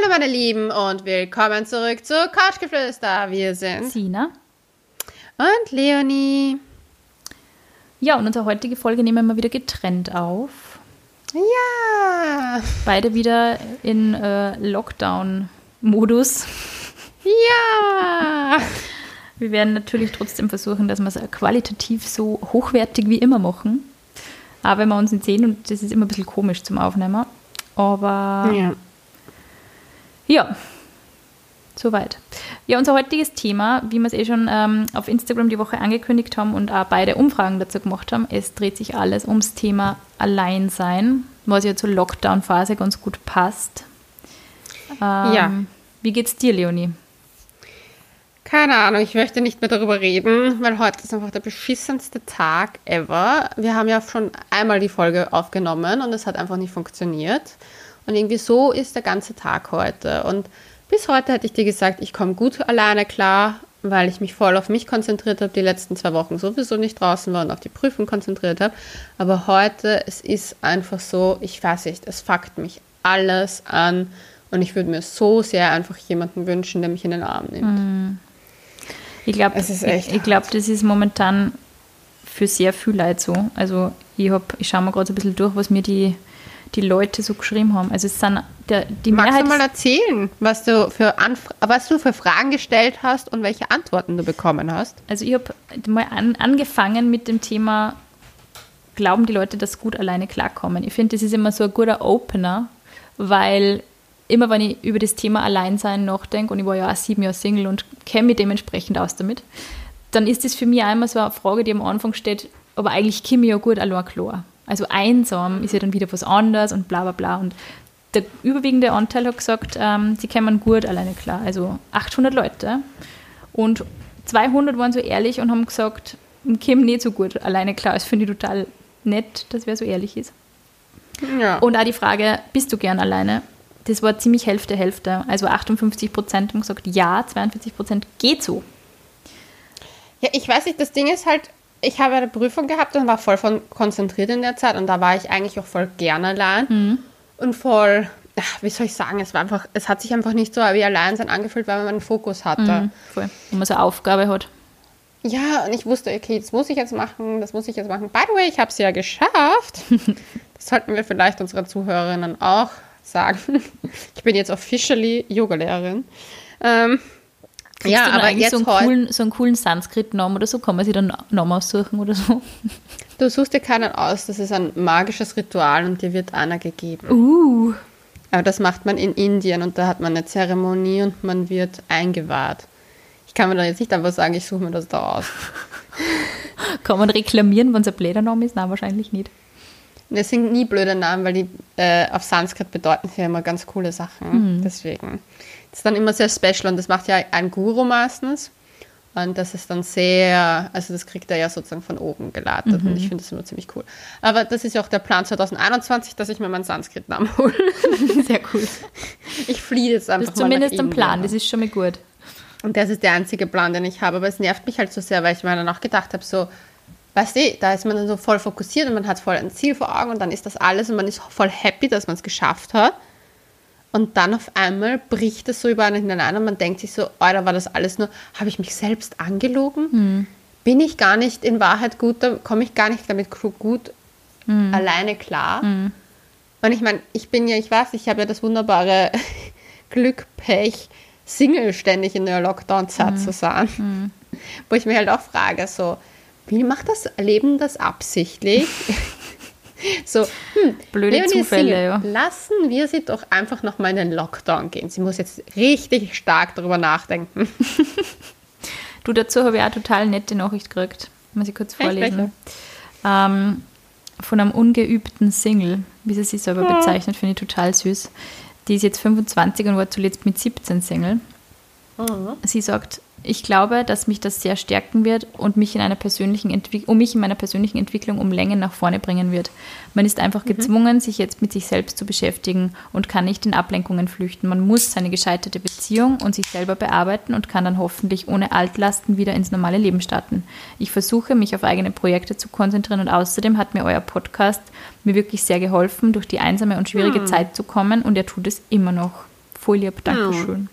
Hallo meine Lieben und willkommen zurück zu Couchgeflüster. Wir sind Sina und Leonie. Ja, und unsere heutige Folge nehmen wir wieder getrennt auf. Ja. Beide wieder in äh, Lockdown-Modus. Ja. Wir werden natürlich trotzdem versuchen, dass wir es qualitativ so hochwertig wie immer machen. Aber wenn wir uns nicht sehen, und das ist immer ein bisschen komisch zum Aufnehmen. Aber ja. Ja, soweit. Ja, unser heutiges Thema, wie wir es eh schon ähm, auf Instagram die Woche angekündigt haben und auch beide Umfragen dazu gemacht haben, es dreht sich alles ums Thema Alleinsein, was ja zur Lockdown-Phase ganz gut passt. Ähm, Ja. Wie geht's dir, Leonie? Keine Ahnung, ich möchte nicht mehr darüber reden, weil heute ist einfach der beschissenste Tag ever. Wir haben ja schon einmal die Folge aufgenommen und es hat einfach nicht funktioniert. Und irgendwie so ist der ganze Tag heute. Und bis heute hätte ich dir gesagt, ich komme gut alleine klar, weil ich mich voll auf mich konzentriert habe, die letzten zwei Wochen sowieso nicht draußen war und auf die Prüfung konzentriert habe. Aber heute, es ist einfach so, ich weiß nicht, es fuckt mich alles an. Und ich würde mir so sehr einfach jemanden wünschen, der mich in den Arm nimmt. Ich glaube, Es ist ich, ich glaub, das ist momentan für sehr viel Leute so. Also ich, hab, ich schaue mal gerade so ein bisschen durch, was mir die, die Leute so geschrieben haben. Also es sind der, die Magst Mehrheit du mal erzählen, was du, für Anf was du für Fragen gestellt hast und welche Antworten du bekommen hast? Also ich habe mal an, angefangen mit dem Thema, glauben die Leute, dass gut alleine klarkommen? Ich finde, das ist immer so ein guter Opener, weil immer wenn ich über das Thema Alleinsein nachdenke, und ich war ja auch sieben Jahre Single und kenne mich dementsprechend aus damit, dann ist das für mich auch immer so eine Frage, die am Anfang steht, aber eigentlich komme ich ja gut allein klar. Also einsam ist ja dann wieder was anderes und bla bla bla. Und der überwiegende Anteil hat gesagt, ähm, sie kommen gut alleine klar. Also 800 Leute. Und 200 waren so ehrlich und haben gesagt, ich komme nicht so gut alleine klar. Das finde ich total nett, dass wer so ehrlich ist. Ja. Und auch die Frage, bist du gern alleine? Das war ziemlich Hälfte, Hälfte. Also 58 Prozent haben gesagt, ja, 42 Prozent geht so. ja, ich weiß nicht, das Ding ist halt, ich habe eine Prüfung gehabt und war voll von konzentriert in der Zeit und da war ich eigentlich auch voll gern allein und voll, ach, wie soll ich sagen, es war einfach, es hat sich einfach nicht so wie Alleinsein angefühlt, weil man einen Fokus hatte. Mhm, voll. Wenn man so eine Aufgabe hat. Ja, und ich wusste, okay, das muss ich jetzt machen, das muss ich jetzt machen. By the way, ich habe es ja geschafft. Das sollten wir vielleicht unseren Zuhörerinnen auch sagen. Ich bin jetzt officially Yogalehrerin. Ähm, Kriegst ja, aber eigentlich jetzt so einen heute, coolen, so einen coolen Sanskrit-Namen oder so? Kann man sich dann einen Namen aussuchen oder so? du suchst dir keinen aus, das ist ein magisches Ritual und dir wird einer gegeben. Uh. Aber das macht man in Indien und da hat man eine Zeremonie und man wird eingewahrt. Ich kann mir da jetzt nicht einfach sagen, ich suche mir das da aus. Kann man reklamieren, wenn es ein blöder Name ist? Nein, wahrscheinlich nicht. Das sind nie blöde Namen, weil die äh, auf Sanskrit bedeuten ja immer ganz coole Sachen. Deswegen. Das ist dann immer sehr special und das macht ja ein Guru meistens. Und das ist dann sehr, also das kriegt er ja sozusagen von oben geleitet und ich finde das immer ziemlich cool. Aber das ist ja auch der Plan 2021, dass ich mir meinen Sanskrit-Namen hole. Sehr cool. Ich fliehe jetzt einfach Das ist mal zumindest ein. Plan, das ist schon mal gut. Und das ist der einzige Plan, den ich habe. Aber es nervt mich halt so sehr, weil ich mir dann auch gedacht habe, so, weißt du, da ist man dann so voll fokussiert und man hat voll ein Ziel vor Augen und dann ist das alles und man ist voll happy, dass man es geschafft hat. Und dann auf einmal bricht es so über einen hinein und man denkt sich so, Alter, war das alles nur, habe ich mich selbst angelogen? Bin ich gar nicht in Wahrheit gut, da komme ich gar nicht damit gut alleine klar? Und ich meine, ich bin ja, ich weiß, ich habe ja das wunderbare Glück, Pech, Single ständig in der Lockdown-Zeit zu sein. Wo ich mir halt auch frage, so, wie macht das Leben das absichtlich? so, hm, Blöde Leonie Zufälle, Single. ja. Lassen wir sie doch einfach nochmal in den Lockdown gehen. Sie muss jetzt richtig stark darüber nachdenken. Du, dazu habe ich auch total nette Nachricht gekriegt. Muss ich kurz vorlesen. Ähm, von einem ungeübten Single, wie sie sich selber bezeichnet, finde ich total süß. Die ist jetzt 25 und war zuletzt mit 17 Single. Sie sagt, ich glaube, dass mich das sehr stärken wird und mich in einer persönlichen Entwick um mich in meiner persönlichen Entwicklung um Längen nach vorne bringen wird. Man ist einfach gezwungen, sich jetzt mit sich selbst zu beschäftigen und kann nicht in Ablenkungen flüchten. Man muss seine gescheiterte Beziehung und sich selber bearbeiten und kann dann hoffentlich ohne Altlasten wieder ins normale Leben starten. Ich versuche, mich auf eigene Projekte zu konzentrieren und außerdem hat mir euer Podcast mir wirklich sehr geholfen, durch die einsame und schwierige Zeit zu kommen und er tut es immer noch. Voll lieb, Dankeschön.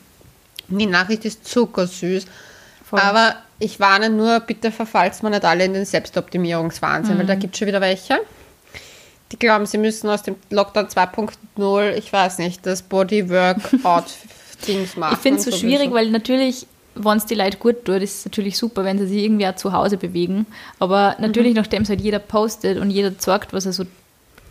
Die Nachricht ist zuckersüß. Voll. Aber ich warne nur, bitte verfallt man nicht alle in den Selbstoptimierungswahnsinn, mhm. weil da gibt es schon wieder welche. Die glauben, sie müssen aus dem Lockdown 2.0, ich weiß nicht, das Bodyworkout-Dings machen. Ich finde es so schwierig, weil natürlich wenn es die Leute gut tut, ist es natürlich super, wenn sie sich irgendwie auch zu Hause bewegen. Aber natürlich, mhm. nachdem es halt jeder postet und jeder zeigt, was er so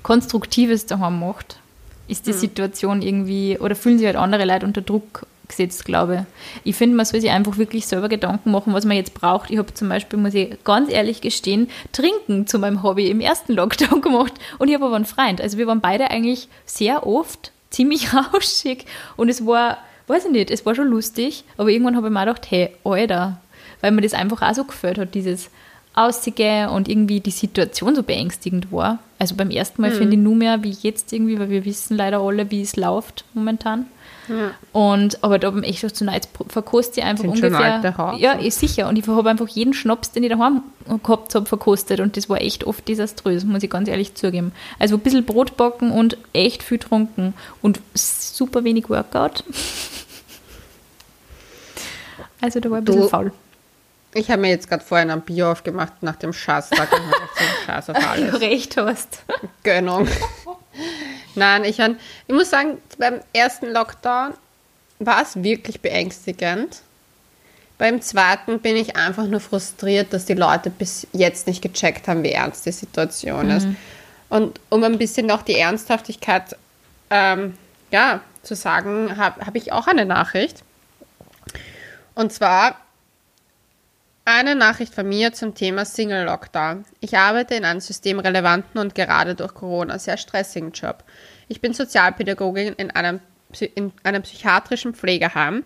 Konstruktives daheim macht, ist die mhm. Situation irgendwie, oder fühlen sich halt andere Leute unter Druck gesetzt, glaube ich. Ich finde, man soll sich einfach wirklich selber Gedanken machen, was man jetzt braucht. Ich habe zum Beispiel, muss ich ganz ehrlich gestehen, Trinken zu meinem Hobby im ersten Lockdown gemacht und ich habe aber einen Freund. Also wir waren beide eigentlich sehr oft ziemlich rauschig und es war, weiß ich nicht, es war schon lustig, aber irgendwann habe ich mir auch gedacht, hey, Alter, weil mir das einfach auch so gefällt hat, dieses Aussige und irgendwie die Situation so beängstigend war. Also beim ersten Mal mhm. finde ich nur mehr wie jetzt irgendwie, weil wir wissen leider alle, wie es läuft momentan. Ja. Und, aber da habe ich echt schon zu Nights verkostet ich einfach Sind ungefähr. Ja, ist sicher. Und ich habe einfach jeden Schnaps, den ich daheim gehabt habe, verkostet. Und das war echt oft desaströs, muss ich ganz ehrlich zugeben. Also ein bisschen Brot backen und echt viel trunken und super wenig Workout. Also da war ein bisschen du, faul. Ich habe mir jetzt gerade vorhin ein Bier aufgemacht nach dem Schaßtag. Scheiß auf alles. Du recht hast. Gönnung. Nein, ich, ich muss sagen, beim ersten Lockdown war es wirklich beängstigend. Beim zweiten bin ich einfach nur frustriert, dass die Leute bis jetzt nicht gecheckt haben, wie ernst die Situation mhm. ist. Und um ein bisschen noch die Ernsthaftigkeit ähm, ja, zu sagen, habe hab ich auch eine Nachricht. Und zwar eine Nachricht von mir zum Thema Single Lockdown. Ich arbeite in einem systemrelevanten und gerade durch Corona sehr stressigen Job. Ich bin Sozialpädagogin in einem, in einem psychiatrischen Pflegeheim.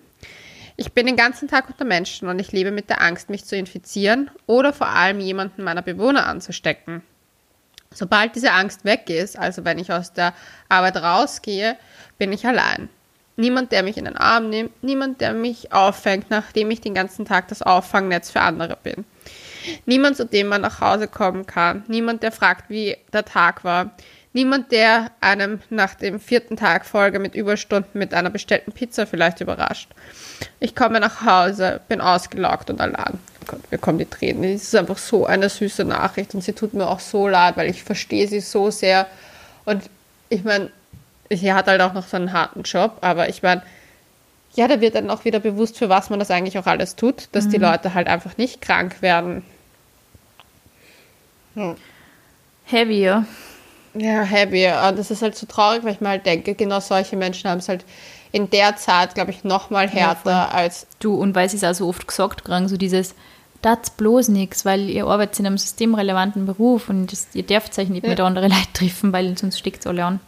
Ich bin den ganzen Tag unter Menschen und ich lebe mit der Angst, mich zu infizieren oder vor allem jemanden meiner Bewohner anzustecken. Sobald diese Angst weg ist, also wenn ich aus der Arbeit rausgehe, bin ich allein. Niemand, der mich in den Arm nimmt, niemand, der mich auffängt, nachdem ich den ganzen Tag das Auffangnetz für andere bin. Niemand, zu dem man nach Hause kommen kann, niemand, der fragt, wie der Tag war, niemand, der einem nach dem vierten Tag Folge mit Überstunden mit einer bestellten Pizza vielleicht überrascht. Ich komme nach Hause, bin ausgelaugt und allein. Oh Gott, mir kommen die Tränen. Es ist einfach so eine süße Nachricht und sie tut mir auch so leid, weil ich verstehe sie so sehr. Und ich meine, sie hat halt auch noch so einen harten Job, aber ich meine, ja, da wird dann auch wieder bewusst, für was man das eigentlich auch alles tut, dass mhm. die Leute halt einfach nicht krank werden. Hm. Heavy, ja. Heavy. Und das ist halt so traurig, weil ich mir halt denke, genau solche Menschen haben es halt in der Zeit, glaube ich, noch mal härter ja, als... Du, und weil sie es auch so oft gesagt kriegen, so dieses, das bloß nichts, weil ihr arbeitet in einem systemrelevanten Beruf und das, ihr dürft euch nicht ja. mit anderen Leuten treffen, weil sonst steckt es alle an.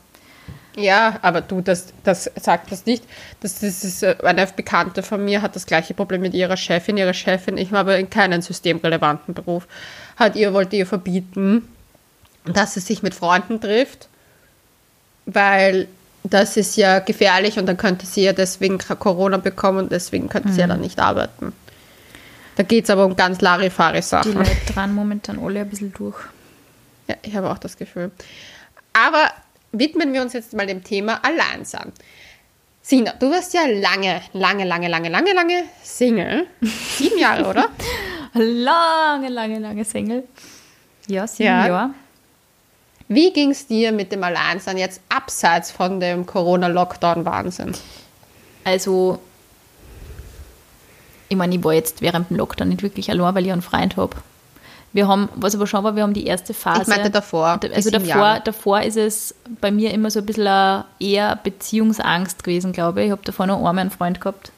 Ja, aber du, das, das sagt das nicht. Das, das ist äh, eine Bekannte von mir hat das gleiche Problem mit ihrer Chefin. Ihre Chefin, ich habe in keinen systemrelevanten Beruf, hat ihr, wollte ihr verbieten, dass sie sich mit Freunden trifft, weil das ist ja gefährlich und dann könnte sie ja deswegen Corona bekommen und deswegen könnte mhm. sie ja mhm. dann nicht arbeiten. Da geht es aber um ganz Larifari-Sachen. Die Leute dran momentan alle ein bisschen durch. Ja, ich habe auch das Gefühl. Aber widmen wir uns jetzt mal dem Thema Alleinsein. Sina, du warst ja lange, lange, lange, lange, lange, lange Single. Sieben Jahre, oder? lange, lange, lange Single. Ja, sieben ja. Jahre. Wie ging es dir mit dem Alleinsein jetzt abseits von dem Corona-Lockdown-Wahnsinn? Also, ich meine, ich war jetzt während dem Lockdown nicht wirklich allein, weil ich einen Freund habe. Wir haben, was aber schon war, wir haben die erste Phase. Ich meinte davor. Also davor, davor ist es bei mir immer so ein bisschen eher Beziehungsangst gewesen, glaube ich. Ich habe davor noch einmal einen Freund gehabt.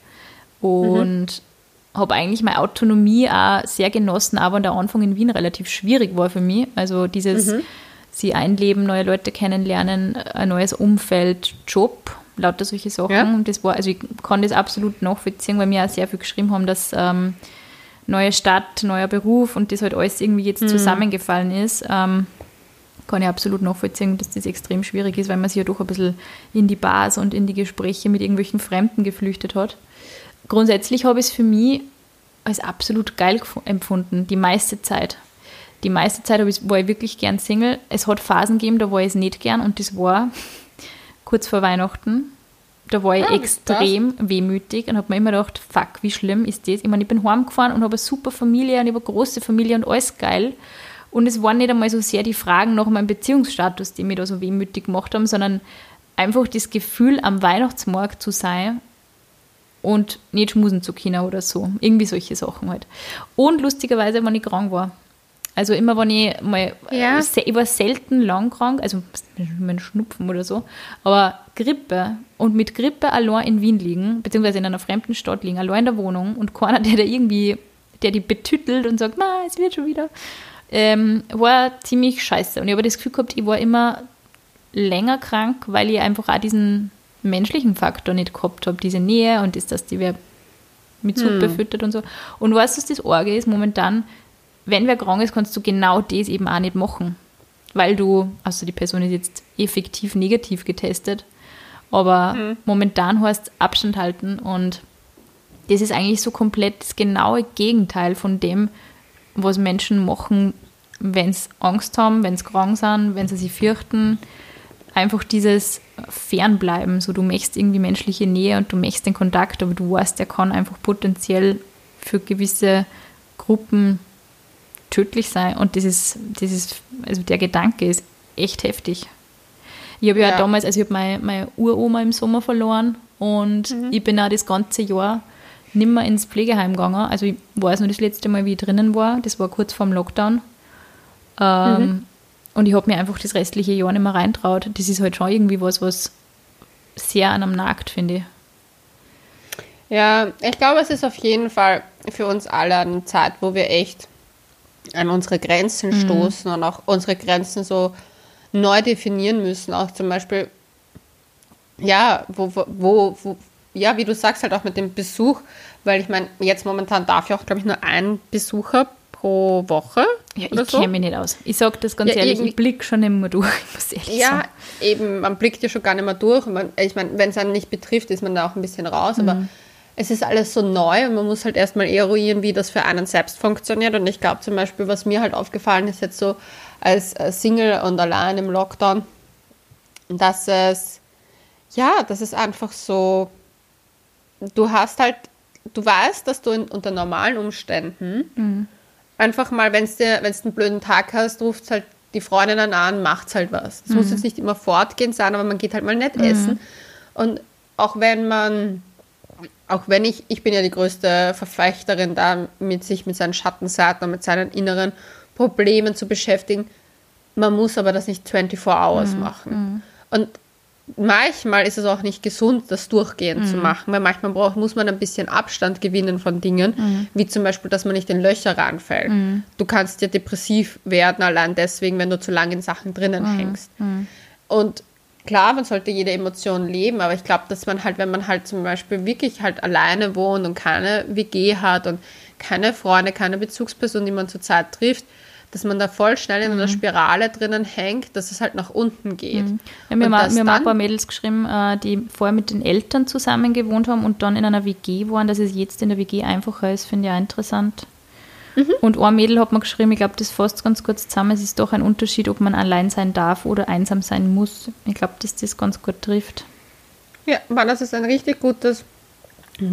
Und mhm. habe eigentlich meine Autonomie auch sehr genossen, aber der Anfang in Wien relativ schwierig war für mich. Also dieses mhm sie einleben, neue Leute kennenlernen, ein neues Umfeld, Job, lauter solche Sachen. Ja. Und das war, also ich kann das absolut nachvollziehen, weil wir auch sehr viel geschrieben haben, dass ähm, neue Stadt, neuer Beruf und das halt alles irgendwie jetzt mhm. zusammengefallen ist. Ähm, kann ich absolut nachvollziehen, dass das extrem schwierig ist, weil man sich ja doch ein bisschen in die Bars und in die Gespräche mit irgendwelchen Fremden geflüchtet hat. Grundsätzlich habe ich es für mich als absolut geil empfunden, die meiste Zeit die meiste Zeit war ich wirklich gern Single. Es hat Phasen gegeben, da war ich es nicht gern und das war kurz vor Weihnachten. Da war ich Ah, extrem wehmütig und habe mir immer gedacht, fuck, wie schlimm ist das? Ich meine, ich bin heimgefahren und habe eine super Familie und ich habe eine große Familie und alles geil. Und es waren nicht einmal so sehr die Fragen nach meinem Beziehungsstatus, die mich da so wehmütig gemacht haben, sondern einfach das Gefühl, am Weihnachtsmarkt zu sein und nicht schmusen zu können oder so. Irgendwie solche Sachen halt. Und lustigerweise, wenn ich krank war. Also immer, wenn ich mal, Ja. se- ich war selten lang krank, also mein Schnupfen oder so, aber Grippe und mit Grippe allein in Wien liegen, beziehungsweise in einer fremden Stadt liegen, allein in der Wohnung und keiner, der da irgendwie, der die betüttelt und sagt, na, es wird schon wieder, ähm, war ziemlich scheiße. Und ich habe das Gefühl gehabt, ich war immer länger krank, weil ich einfach auch diesen menschlichen Faktor nicht gehabt habe, diese Nähe und das, dass die wer mit Suppe füttert und so. Und weißt du, was das Orge ist? Momentan, wenn wer krank ist, kannst du genau das eben auch nicht machen. Weil du, also die Person ist jetzt effektiv negativ getestet, aber momentan heißt Abstand halten und das ist eigentlich so komplett das genaue Gegenteil von dem, was Menschen machen, wenn sie Angst haben, wenn sie krank sind, wenn sie sich fürchten. Einfach dieses Fernbleiben. So, du möchtest irgendwie menschliche Nähe und du möchtest den Kontakt, aber du weißt, der kann einfach potenziell für gewisse Gruppen tödlich sein. Und das ist, also der Gedanke ist echt heftig. Ich habe ja, Ja. damals, also ich habe meine, meine Uroma im Sommer verloren und ich bin auch das ganze Jahr nimmer ins Pflegeheim gegangen. Also ich weiß nur das letzte Mal, wie ich drinnen war. Das war kurz vorm Lockdown. Ähm, Und ich habe mir einfach das restliche Jahr nicht mehr reintraut. Das ist halt schon irgendwie was, was sehr an einem nagt, finde ich. Ja, ich glaube, es ist auf jeden Fall für uns alle eine Zeit, wo wir echt an unsere Grenzen stoßen und auch unsere Grenzen so neu definieren müssen. Auch zum Beispiel, ja, wo, wo, wo, ja, wie du sagst, halt auch mit dem Besuch, weil ich meine, jetzt momentan darf ich auch, glaube ich, nur ein Besucher pro Woche. Ja, ich so. kenne mich nicht aus. Ich sage das ganz Ja, ehrlich, ich blicke schon immer durch, ich muss ehrlich Ja, sagen. eben, man blickt ja schon gar nicht mehr durch. Man, ich meine, wenn es einen nicht betrifft, ist man da auch ein bisschen raus. Mhm. Aber es ist alles so neu und man muss halt erstmal eruieren, wie das für einen selbst funktioniert. Und ich glaube zum Beispiel, was mir halt aufgefallen ist jetzt so als Single und allein im Lockdown, dass es, ja, das ist einfach so, du hast halt, du weißt, dass du in, unter normalen Umständen einfach mal, wenn du einen blöden Tag hast, ruft halt die Freundin dann an, macht halt was. Es muss jetzt nicht immer fortgehend sein, aber man geht halt mal nett essen. Und auch wenn man, auch wenn ich, ich bin ja die größte Verfechterin da, mit sich mit seinen Schattenseiten und mit seinen inneren Problemen zu beschäftigen, man muss aber das nicht 24 Hours machen. Und manchmal ist es auch nicht gesund, das durchgehend zu machen, weil manchmal braucht, muss man ein bisschen Abstand gewinnen von Dingen, wie zum Beispiel, dass man nicht in Löcher reinfällt. Du kannst ja depressiv werden, allein deswegen, wenn du zu lange in Sachen drinnen hängst. Und klar, man sollte jede Emotion leben, aber ich glaube, dass man halt, wenn man halt zum Beispiel wirklich halt alleine wohnt und keine WG hat und keine Freunde, keine Bezugsperson, die man zurzeit trifft, dass man da voll schnell in einer Spirale drinnen hängt, dass es halt nach unten geht. Ja, wir, Und haben, ein paar Mädels geschrieben, äh, die vorher mit den Eltern zusammen gewohnt haben und dann in einer WG waren, dass es jetzt in der WG einfacher ist, finde ich auch interessant. Mhm. Und ein Mädel hat mir geschrieben, ich glaube, das fasst ganz kurz zusammen, es ist doch ein Unterschied, ob man allein sein darf oder einsam sein muss. Ich glaube, dass das ganz gut trifft. Ja, aber das ist ein richtig gutes,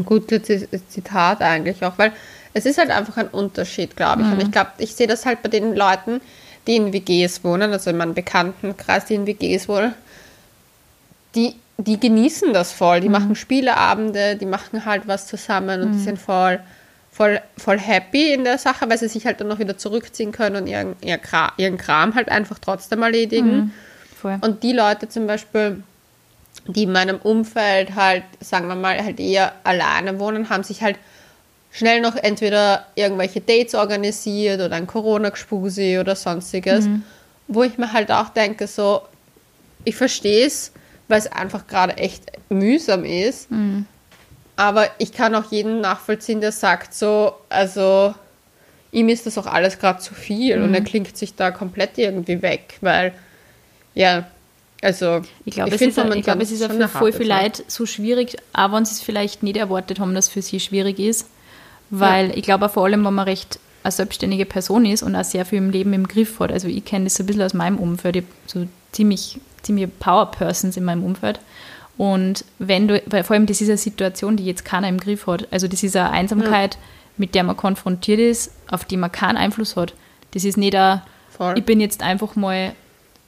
gutes Zi- Zitat eigentlich auch, weil es ist halt einfach ein Unterschied, glaube ich. Und ich glaube, ich sehe das halt bei den Leuten, die in WGs wohnen, also in meinem Bekanntenkreis, die in WGs wohnen, die, die genießen das voll. Die machen Spieleabende, die machen halt was zusammen und die sind voll, voll, voll happy in der Sache, weil sie sich halt dann noch wieder zurückziehen können und ihren, ihren Kram halt einfach trotzdem erledigen. Voll. Und die Leute zum Beispiel, die in meinem Umfeld halt, sagen wir mal, halt eher alleine wohnen, haben sich halt schnell noch entweder irgendwelche Dates organisiert oder ein Corona-Gspusi oder sonstiges, wo ich mir halt auch denke, so, ich verstehe es, weil es einfach gerade echt mühsam ist, aber ich kann auch jeden nachvollziehen, der sagt so, also ihm ist das auch alles gerade zu viel und er klingt sich da komplett irgendwie weg, weil, ja, also Ich glaube, es, ist ich glaube, es ist auch für voll Zeit. Leute so schwierig, auch wenn sie es vielleicht nicht erwartet haben, dass es für sie schwierig ist. Weil ich glaube, vor allem, wenn man recht eine selbstständige Person ist und auch sehr viel im Leben im Griff hat. Also ich kenne das so ein bisschen aus meinem Umfeld. Ich habe so ziemlich, ziemlich Power-Persons in meinem Umfeld. Und wenn du, weil vor allem das ist eine Situation, die jetzt keiner im Griff hat. Also das ist eine Einsamkeit, ja. mit der man konfrontiert ist, auf die man keinen Einfluss hat. Das ist nicht ein, Voll. ich bin jetzt einfach mal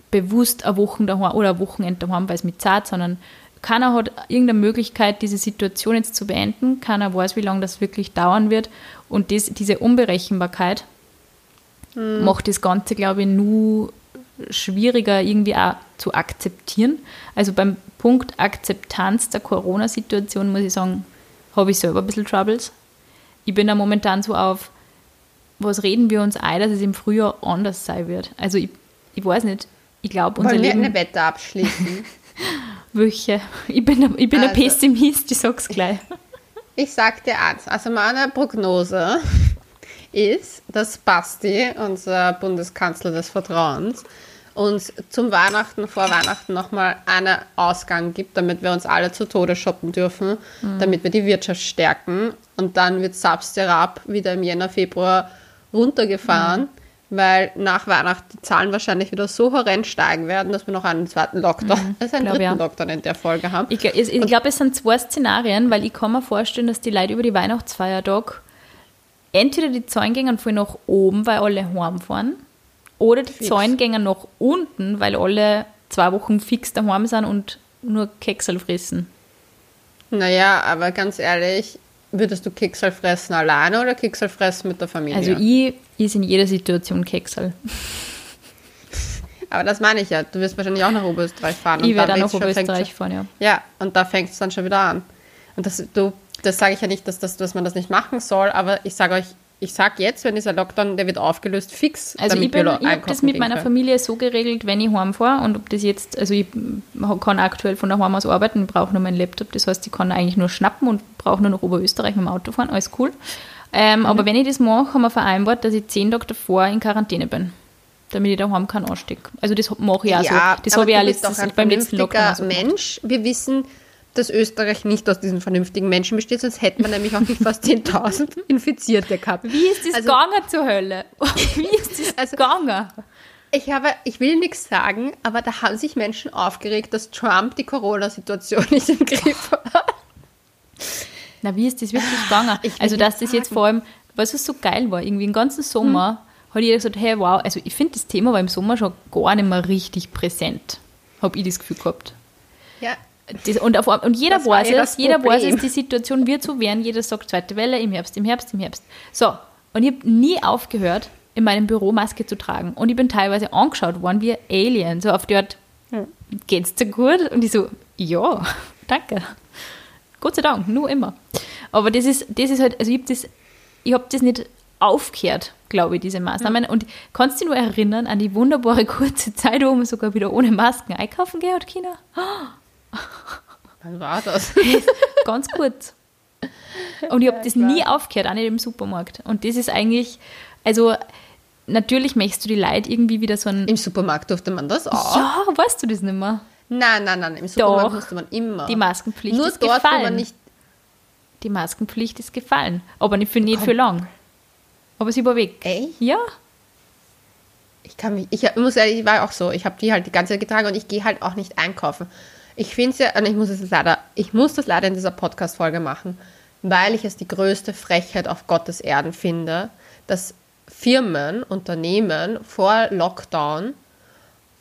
bewusst eine Woche daheim oder ein Wochenende daheim, weil es mit zahlt, sondern keiner hat irgendeine Möglichkeit, diese Situation jetzt zu beenden. Keiner weiß, wie lange das wirklich dauern wird. Und das, diese Unberechenbarkeit mhm. macht das Ganze, glaube ich, nur schwieriger irgendwie auch zu akzeptieren. Also beim Punkt Akzeptanz der Corona-Situation muss ich sagen, habe ich selber ein bisschen Troubles. Ich bin da momentan so auf, was reden wir uns ein, dass es im Frühjahr anders sein wird. Also ich, ich weiß nicht, ich glaube unser Wollen Leben... wir eine Wette abschließen? Welche? Ich bin, ich bin also, ein Pessimist, ich sag's gleich. Ich sag dir eins, also meine Prognose ist, dass Basti, unser Bundeskanzler des Vertrauens, uns zum Weihnachten, vor Weihnachten nochmal einen Ausgang gibt, damit wir uns alle zu Tode shoppen dürfen, mhm. damit wir die Wirtschaft stärken. Und dann wird Substerab wieder im Jänner, Februar runtergefahren, mhm. weil nach Weihnachten die Zahlen wahrscheinlich wieder so horrend steigen werden, dass wir noch einen zweiten Lockdown, mhm. also einen dritten ja. Lockdown in der Folge haben. Ich, ich, ich glaube, es sind zwei Szenarien, weil ich kann mir vorstellen, dass die Leute über die Weihnachtsfeiertag entweder die Zahlen gehen voll nach oben, weil alle heimfahren, oder die Fix. Gehen nach unten, weil alle zwei Wochen fix daheim sind und nur Keksel fressen. Naja, aber ganz ehrlich, würdest du Keksel fressen alleine oder Keksel fressen mit der Familie? Also ich ist in jeder Situation Keksel. Aber das meine ich ja. Du wirst wahrscheinlich auch nach Oberösterreich fahren. Ich werde auch nach Oberösterreich fahren, ja. Ja, und da fängt es dann schon wieder an. Und das, du, das sage ich ja nicht, dass, das, dass man das nicht machen soll, aber ich sage euch, ich sage jetzt, wenn dieser Lockdown, der wird aufgelöst, fix. Also ich, ich habe das mit meiner Familie so geregelt, wenn ich heimfahre und ob das jetzt, also ich kann aktuell von daheim aus arbeiten, brauche nur meinen Laptop, das heißt, ich kann eigentlich nur schnappen und brauche nur nach Oberösterreich mit dem Auto fahren, alles cool. Ähm, mhm. Aber wenn ich das mache, haben wir vereinbart, dass ich zehn Tage davor in Quarantäne bin damit ich daheim keinen anstecke. Also das mache ich auch ja, so. Das habe ich auch letztes, beim letzten Lockdown Mensch. Wir wissen, dass Österreich nicht aus diesen vernünftigen Menschen besteht, sonst hätte man nämlich auch nicht fast 10.000 Infizierte gehabt. Wie ist das also, gegangen zur Hölle? Wie ist das also, gegangen? Ich, habe, ich will nichts sagen, aber da haben sich Menschen aufgeregt, dass Trump die Corona-Situation nicht im Griff hat. Na, wie ist das wirklich gegangen? Also, dass das jetzt vor allem, was es so geil war, irgendwie den ganzen Sommer, hm. hat jeder gesagt, hey, wow, also ich finde, das Thema war im Sommer schon gar nicht mehr richtig präsent. Habe ich das Gefühl gehabt. Ja, und, auf, und jeder das weiß es, jeder weiß es, die Situation wird so werden, jeder sagt zweite Welle im Herbst, im Herbst, im Herbst. So, und ich habe nie aufgehört, in meinem Büro Maske zu tragen. Und ich bin teilweise angeschaut worden wie Alien, so auf die Art, hm. geht's dir gut? Und ich so, ja, danke. Gott sei Dank, nur immer. Aber das ist, das ist halt, also ich habe das, hab das nicht aufgehört, glaube ich, diese Maßnahmen. Und kannst du dich nur erinnern an die wunderbare kurze Zeit, wo man sogar wieder ohne Masken einkaufen geht, China? Wann war das? Ganz kurz. Und ich habe das nie aufgehört, auch nicht im Supermarkt. Und das ist eigentlich, also natürlich möchtest du die Leute irgendwie wieder so ein. Im Supermarkt durfte man das auch? Ja, weißt du das nicht mehr? Nein, nein, nein, im Supermarkt Doch, musste man immer. Die Maskenpflicht Nur ist dort, gefallen. Wo man nicht die Maskenpflicht ist gefallen. Aber nicht für, nicht Komm. für lang. Aber sie war weg. Echt? Ja. Ich kann mich, ich muss ehrlich, ich war auch so, ich habe die halt die ganze Zeit getragen und ich gehe halt auch nicht einkaufen. Ich finde es ja, und ich muss es leider, ich muss das leider in dieser Podcast-Folge machen, weil ich es die größte Frechheit auf Gottes Erden finde, dass Firmen, Unternehmen vor Lockdown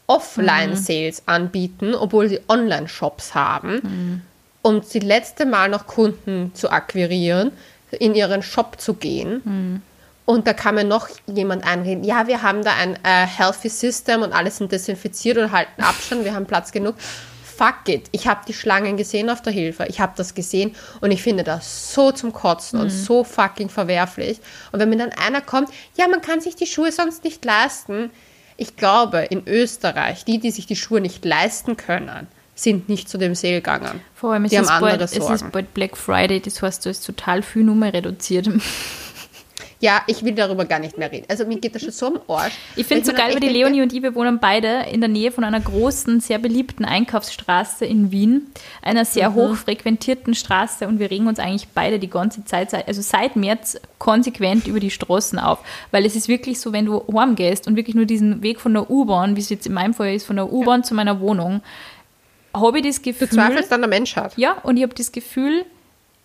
Offline-Sales mhm. anbieten, obwohl sie Online-Shops haben, mhm. um das letzte Mal noch Kunden zu akquirieren, in ihren Shop zu gehen. Mhm. Und da kann mir noch jemand einreden, ja, wir haben da ein äh, Healthy System und alles sind desinfiziert und halten Abstand, wir haben Platz genug fuck it. Ich habe die Schlangen gesehen auf der Hilfe. Ich habe das gesehen und ich finde das so zum Kotzen mhm. und so fucking verwerflich. Und wenn mir dann einer kommt, ja, man kann sich die Schuhe sonst nicht leisten. Ich glaube, in Österreich, die, die sich die Schuhe nicht leisten können, sind nicht zu dem Sale gegangen. Vor allem, es, ist bald, es ist bald Black Friday, das heißt, da ist total viel Nummer reduziert. Ja, ich will darüber gar nicht mehr reden. Also mir geht das schon so am Arsch. Ich finde es so geil, weil die Leonie und ich, wir wohnen beide in der Nähe von einer großen, sehr beliebten Einkaufsstraße in Wien. Einer sehr mhm. hoch frequentierten Straße und wir regen uns eigentlich beide die ganze Zeit, also seit März konsequent über die Straßen auf. Weil es ist wirklich so, wenn du heimgehst und wirklich nur diesen Weg von der U-Bahn, wie es jetzt in meinem Fall ist, von der U-Bahn ja. zu meiner Wohnung, habe ich das Gefühl. Du zweifelst an der Menschheit. Ja, und ich habe das Gefühl,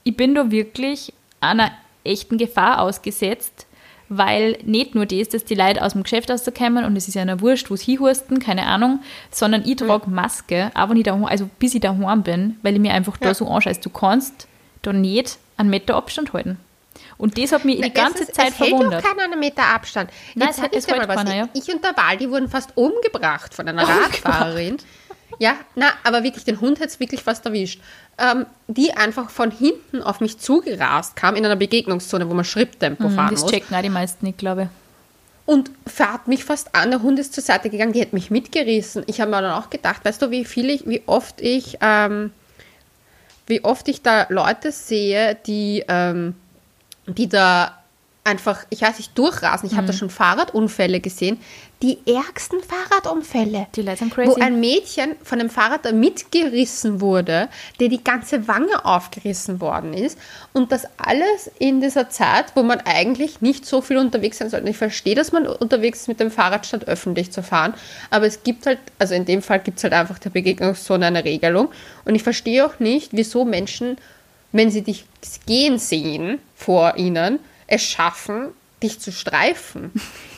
ich bin da wirklich einer echten Gefahr ausgesetzt, weil nicht nur das, dass die Leute aus dem Geschäft rauskommen und es ist ja einer wurscht, wo sie hinhusten, keine Ahnung, sondern ich trage Maske, aber nicht daheim, also bis ich daheim bin, weil ich mir einfach ja. da so anschaue. Du kannst da nicht einen Meter Abstand halten. Und das hat mich Na, die ganze ist, Zeit es verwundert. Es hält keiner einen Meter Abstand. Nein, es, es hält keiner, ja. Ich und der Waldi wurden fast umgebracht von einer Radfahrerin. Ja, na, aber wirklich, den Hund hat es wirklich fast erwischt. Ähm, die einfach von hinten auf mich zugerast kam in einer Begegnungszone, wo man Schritttempo mhm, fahren das muss. Das checken auch die meisten nicht, glaube ich. Und fährt mich fast an. Der Hund ist zur Seite gegangen, die hat mich mitgerissen. Ich habe mir dann auch gedacht, weißt du, wie viel ich, wie oft ich, ähm, wie oft ich da Leute sehe, die, ähm, die da einfach, ich weiß nicht, durchrasen. Ich mhm. habe da schon Fahrradunfälle gesehen. Die ärgsten Fahrradunfälle. Die Leute sind crazy. Wo ein Mädchen von einem Fahrrad mitgerissen wurde, der die ganze Wange aufgerissen worden ist. Und das alles in dieser Zeit, wo man eigentlich nicht so viel unterwegs sein sollte. Ich verstehe, dass man unterwegs ist mit dem Fahrrad statt öffentlich zu fahren. Aber es gibt halt, also in dem Fall gibt es halt einfach der Begegnungszone eine Regelung. Und ich verstehe auch nicht, wieso Menschen, wenn sie dich gehen sehen vor ihnen, es schaffen, dich zu streifen.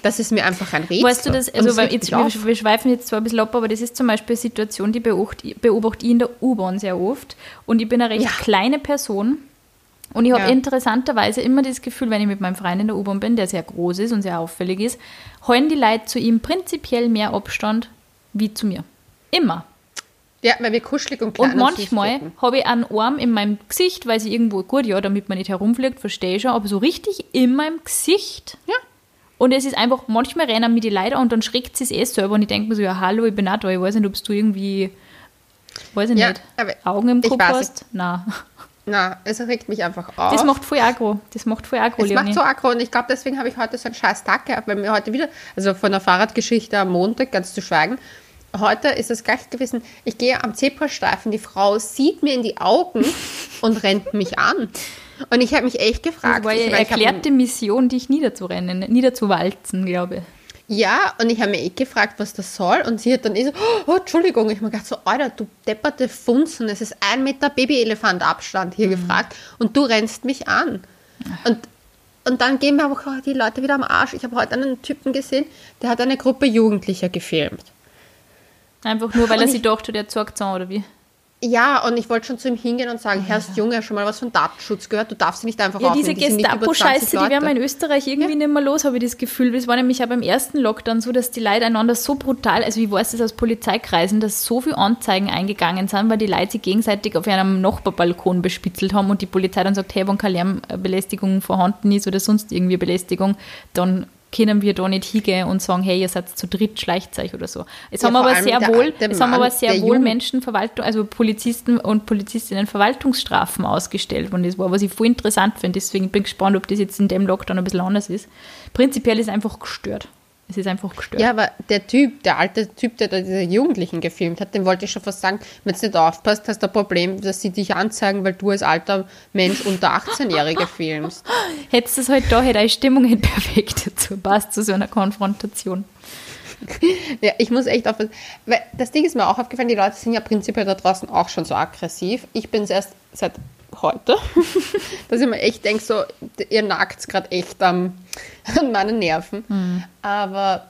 Das ist mir einfach ein Rätsel. Weißt du das, also weil jetzt, wir, wir, schweifen jetzt zwar ein bisschen ab, aber das ist zum Beispiel eine Situation, die beobachte, beobachte ich in der U-Bahn sehr oft. Und ich bin eine recht ja. kleine Person. Und ich habe ja. interessanterweise immer das Gefühl, wenn ich mit meinem Freund in der U-Bahn bin, der sehr groß ist und sehr auffällig ist, holen die Leute zu ihm prinzipiell mehr Abstand wie zu mir. Immer. Ja, weil wir kuschelig und klein Und manchmal habe ich einen Arm in meinem Gesicht, weil sie irgendwo, gut, ja, damit man nicht herumfliegt, verstehe ich schon, aber so richtig in meinem Gesicht. Ja. Und es ist einfach, manchmal rennen mir die Leute und dann schreckt sie es eh selber und ich denke mir so, ja, hallo, ich bin auch da, ich weiß nicht, ob du irgendwie, weiß ich ja, nicht, Augen im Kopf hast. Nein. Na, es regt mich einfach auf. Das macht voll aggro. Das macht voll aggro, Das macht so aggro und ich glaube, deswegen habe ich heute so einen scheiß Tag gehabt, weil mir heute wieder, also von der Fahrradgeschichte am Montag, ganz zu schweigen, heute ist es gleich gewesen, ich gehe am Zebrastreifen, die Frau sieht mir in die Augen und rennt mich an. Und ich habe mich echt gefragt. Das war ja erklärte Mission, dich niederzurennen, niederzuwalzen, glaube ich. Ja, und ich habe mich echt gefragt, was das soll. Und sie hat dann eh so, oh, Entschuldigung. Ich habe mir gedacht, so, Alter, du depperte Funzen, es ist ein Meter Babyelefant Abstand hier mhm. gefragt und du rennst mich an. Und, und dann gehen mir aber die Leute wieder am Arsch. Ich habe heute einen Typen gesehen, der hat eine Gruppe Jugendlicher gefilmt. Einfach nur, weil und er sie dachte, der zeigt oder wie? Ja, und ich wollte schon zu ihm hingehen und sagen, Herr Junge, schon mal was von Datenschutz gehört, du darfst sie nicht einfach Ja, diese Gestapo-Scheiße, die werden wir in Österreich irgendwie ja. nicht mehr los, habe ich das Gefühl. Das war nämlich auch beim ersten Lockdown so, dass die Leute einander so brutal, also ich weiß das aus Polizeikreisen, dass so viele Anzeigen eingegangen sind, weil die Leute sich gegenseitig auf einem Nachbarbalkon bespitzelt haben und die Polizei dann sagt, hey, wenn keine Lärmbelästigung vorhanden ist oder sonst irgendwie Belästigung, dann können wir da nicht hingehen und sagen, hey, ihr seid zu dritt, schleicht euch oder so. Es ja, haben aber sehr der, wohl, der es haben aber sehr wohl Menschen Verwaltung, also Polizisten und Polizistinnen Verwaltungsstrafen ausgestellt und das war, was ich voll interessant finde. Deswegen bin ich gespannt, ob das jetzt in dem Lockdown ein bisschen anders ist. Prinzipiell ist es einfach gestört. Es ist einfach gestört. Ja, aber der Typ, der alte Typ, der da diese Jugendlichen gefilmt hat, dem wollte ich schon fast sagen, wenn du nicht aufpasst, hast du ein Problem, dass sie dich anzeigen, weil du als alter Mensch unter 18-Jährige filmst. Hättest du es halt da, hätte eine Stimmung nicht perfekt dazu passt, zu so einer Konfrontation. ja, ich muss echt aufpassen. Weil das Ding ist mir auch aufgefallen, die Leute sind ja prinzipiell da draußen auch schon so aggressiv. Ich bin es erst seit heute, dass ich mir echt denke, so, ihr nagt es gerade echt am, an meinen Nerven. Mhm. Aber.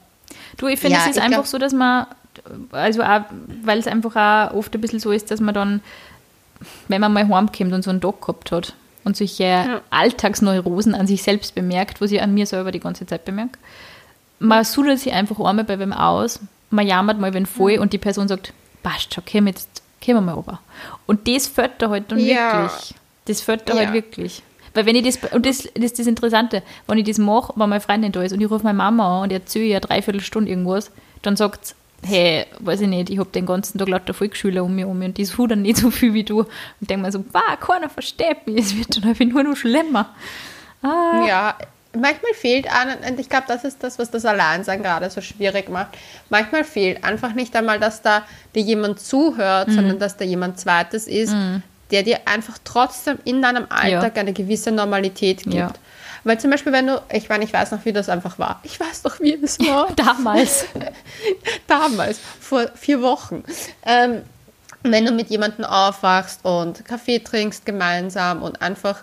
Du, ich finde, ja, es ist einfach glaub, so, dass man, also auch, weil es einfach auch oft ein bisschen so ist, dass man dann, wenn man mal heimkommt und so einen Tag gehabt hat und solche ja. Alltagsneurosen an sich selbst bemerkt, was ich an mir selber die ganze Zeit bemerke, man sudelt sich einfach einmal bei wem aus, man jammert mal wen voll mhm. und die Person sagt, passt schon, komm jetzt, komm mal rüber. Und das fällt da halt dann ja. wirklich. Das fällt da halt ja. halt wirklich. Weil wenn ich das, und das, das ist das Interessante, wenn ich das mache, wenn meine Freundin da ist und ich rufe meine Mama an und erzähle ihr dreiviertel Stunde irgendwas, dann sagt sie, hey, weiß ich nicht, ich habe den ganzen Tag lauter Volksschüler um mich um und die dann nicht so viel wie du. Und denke mir so, bah, keiner versteht mich, es wird dann einfach nur noch schlimmer. Ah. Ja, manchmal fehlt an, und ich glaube, das ist das, was das Alleinsein gerade so schwierig macht. Manchmal fehlt einfach nicht einmal, dass da dir jemand zuhört, mhm. sondern dass da jemand Zweites ist, mhm. der dir einfach trotzdem in deinem Alltag ja. eine gewisse Normalität gibt. Ja. Weil zum Beispiel, wenn du, ich meine, ich weiß noch, wie das einfach war. Ich weiß doch, wie es war. Damals. Damals, vor vier Wochen. Ähm, wenn du mit jemandem aufwachst und Kaffee trinkst gemeinsam und einfach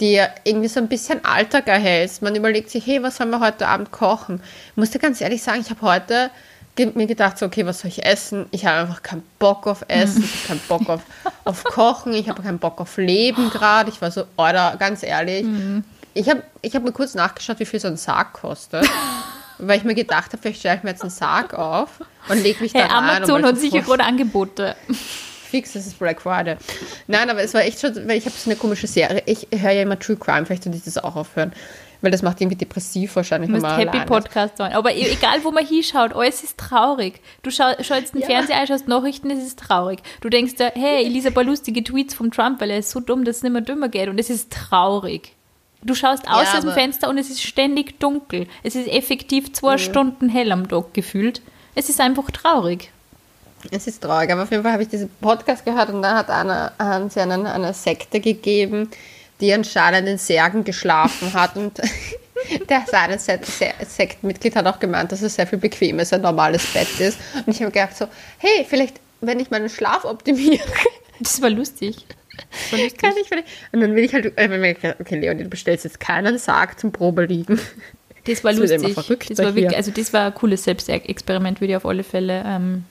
dir irgendwie so ein bisschen Alltag erhältst. Man überlegt sich, hey, was sollen wir heute Abend kochen? Ich muss dir ganz ehrlich sagen, ich habe heute mir gedacht, so, okay, was soll ich essen? Ich habe einfach keinen Bock auf Essen, ich habe keinen Bock auf, auf Kochen, ich habe keinen Bock auf Leben gerade. Ich war so, oder ganz ehrlich, mhm. ich habe ich hab mir kurz nachgeschaut, wie viel so ein Sarg kostet. weil ich mir gedacht habe, vielleicht stelle ich mir jetzt einen Sarg auf und lege mich da hey, rein. Amazon hat sicher gerade Angebote. Fix, das ist Black Friday. Nein, aber es war echt schon, weil ich habe so eine komische Serie. Ich höre ja immer True Crime, vielleicht sollte ich das auch aufhören. Weil das macht irgendwie depressiv wahrscheinlich. Du musst Happy Podcast sein. Aber e- egal, wo man hinschaut, alles ist traurig. Du schau, schaust den ja. Fernseher ein, schaust Nachrichten, es ist traurig. Du denkst da, hey, ich lese ein paar lustige Tweets vom Trump, weil er ist so dumm, dass es nicht mehr dümmer geht. Und es ist traurig. Du schaust aus ja, aus dem Fenster und es ist ständig dunkel. Es ist effektiv zwei mhm. Stunden hell am Tag gefühlt. Es ist einfach traurig. Es ist traurig, aber auf jeden Fall habe ich diesen Podcast gehört und da hat einer, haben sie einen, eine Sekte gegeben, die anscheinend in Särgen geschlafen hat und der seine Sektmitglied hat auch gemeint, dass es sehr viel bequemer als ein normales Bett ist. Und ich habe gedacht so, hey, vielleicht, wenn ich meinen Schlaf optimiere. Das war lustig. Kann ich vielleicht. Und dann will ich halt, äh, okay, Leonie, du bestellst jetzt keinen Sarg zum Probeliegen. Das war das lustig. Das war wirklich, also das war ein cooles Selbstexperiment, würde ich auf alle Fälle ähm,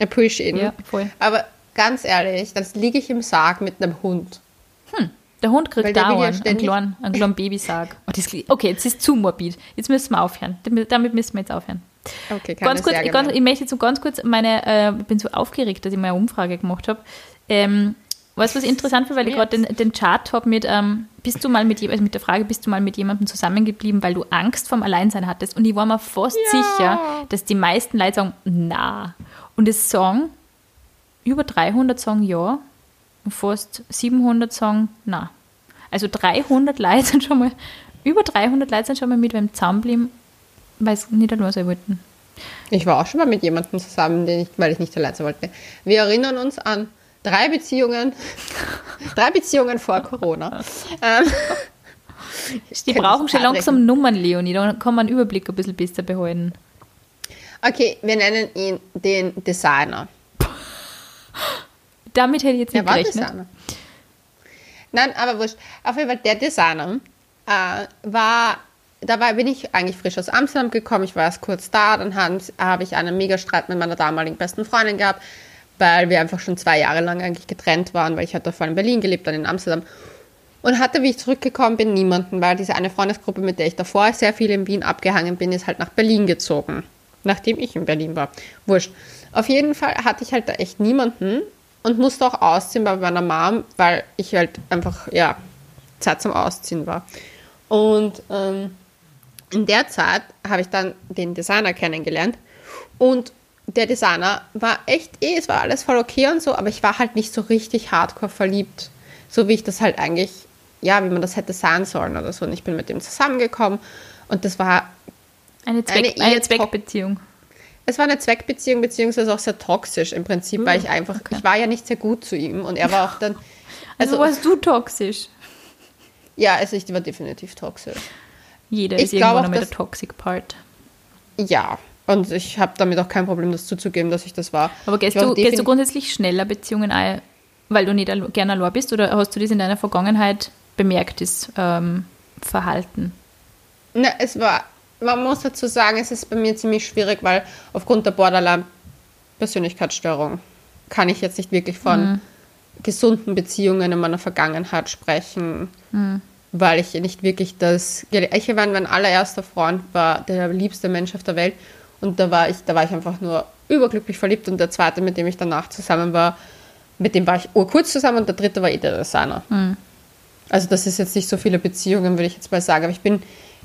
appreciaten. Ja, voll. Aber ganz ehrlich, dann liege ich im Sarg mit einem Hund. Hm. Der Hund kriegt dauernd ja einen kleinen, einen kleinen Babysarg. Oh, okay, jetzt ist zu morbid. Jetzt müssen wir aufhören. Damit müssen wir jetzt aufhören. Okay, ganz kurz, ganz, ich möchte jetzt so ganz kurz meine, äh, bin so aufgeregt, dass ich mal eine Umfrage gemacht habe. Ähm, Weißt du, was interessant war, weil ich gerade den, den Chart habe mit, ähm, bist du mal mit, also mit der Frage, bist du mal mit jemandem zusammengeblieben, weil du Angst vorm Alleinsein hattest? Und ich war mir fast ja. sicher, dass die meisten Leute sagen, na. Und das sagen, über 300 sagen ja und fast 700 sagen na. Also 300 Leute sind schon mal, über 300 Leute sind schon mal mit wem zusammengeblieben, weil es nicht nur sein wollten. Ich war auch schon mal mit jemandem zusammen, den ich, weil ich nicht allein sein wollte. Wir erinnern uns an Drei Beziehungen. drei Beziehungen vor Corona. Ähm, die brauchen schon langsam Nummern, Leonie. Da kann man einen Überblick ein bisschen besser behalten. Okay, wir nennen ihn den Designer. Damit hätte ich jetzt nicht er war gerechnet. Designer. Nein, aber wurscht. Auf jeden Fall, der Designer äh, war, da war, bin ich eigentlich frisch aus Amsterdam gekommen. Ich war erst kurz da, dann habe hab ich einen Mega-Streit mit meiner damaligen besten Freundin gehabt weil wir einfach schon zwei Jahre lang eigentlich getrennt waren, weil ich hatte davor in Berlin gelebt, dann in Amsterdam. Und hatte, wie ich zurückgekommen bin, niemanden, weil diese eine Freundesgruppe, mit der ich davor sehr viel in Wien abgehangen bin, ist halt nach Berlin gezogen. Nachdem ich in Berlin war. Wurscht. Auf jeden Fall hatte ich halt da echt niemanden und musste auch ausziehen bei meiner Mom, weil ich halt einfach, ja, Zeit zum Ausziehen war. Und ähm, in der Zeit habe ich dann den Designer kennengelernt und der Designer war echt eh, es war alles voll okay und so, aber ich war halt nicht so richtig hardcore verliebt, so wie ich das halt eigentlich, ja, wie man das hätte sein sollen oder so. Und ich bin mit dem zusammengekommen und das war eine, Zweck, eine, eine Zweckbeziehung. Es war eine Zweckbeziehung, beziehungsweise auch sehr toxisch im Prinzip, mhm. weil ich einfach, okay. ich war ja nicht sehr gut zu ihm und er war auch dann. Also, also warst du toxisch? Ja, also ich war definitiv toxisch. Jeder ich ist irgendwann einmal der Toxic Part. Ja, und ich habe damit auch kein Problem, das zuzugeben, dass ich das war. Aber gehst, du, gehst du grundsätzlich schneller Beziehungen ein, weil du nicht gerne allein bist? Oder hast du das in deiner Vergangenheit bemerkt, das ähm, Verhalten? Na, es war, man muss dazu sagen, es ist bei mir ziemlich schwierig, weil aufgrund der Borderline-Persönlichkeitsstörung kann ich jetzt nicht wirklich von mhm. gesunden Beziehungen in meiner Vergangenheit sprechen. Mhm weil ich nicht wirklich das. Ich war mein allererster Freund, war der liebste Mensch auf der Welt und da war ich, da war ich einfach nur überglücklich verliebt. Und der zweite, mit dem ich danach zusammen war, mit dem war ich urkurz zusammen und der dritte war eh der Designer. Mhm. Also das ist jetzt nicht so viele Beziehungen, würde ich jetzt mal sagen. Aber ich bin,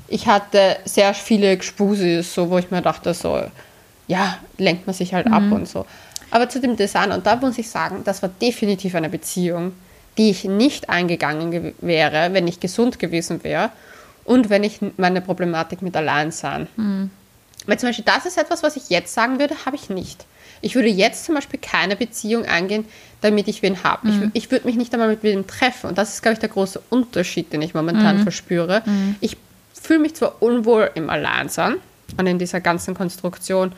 ich hatte sehr viele Gespusis, so wo ich mir dachte, so, ja, lenkt man sich halt mhm. ab und so. Aber zu dem Designer, und da muss ich sagen, das war definitiv eine Beziehung, die ich nicht eingegangen wäre, wenn ich gesund gewesen wäre und wenn ich meine Problematik mit Alleinsein mhm. Weil zum Beispiel das ist etwas, was ich jetzt sagen würde, habe ich nicht. Ich würde jetzt zum Beispiel keine Beziehung eingehen, damit ich wen habe. Mhm. Ich, ich würde mich nicht einmal mit wem treffen. Und das ist, glaube ich, der große Unterschied, den ich momentan mhm. verspüre. Mhm. Ich fühle mich zwar unwohl im Alleinsein und in dieser ganzen Konstruktion,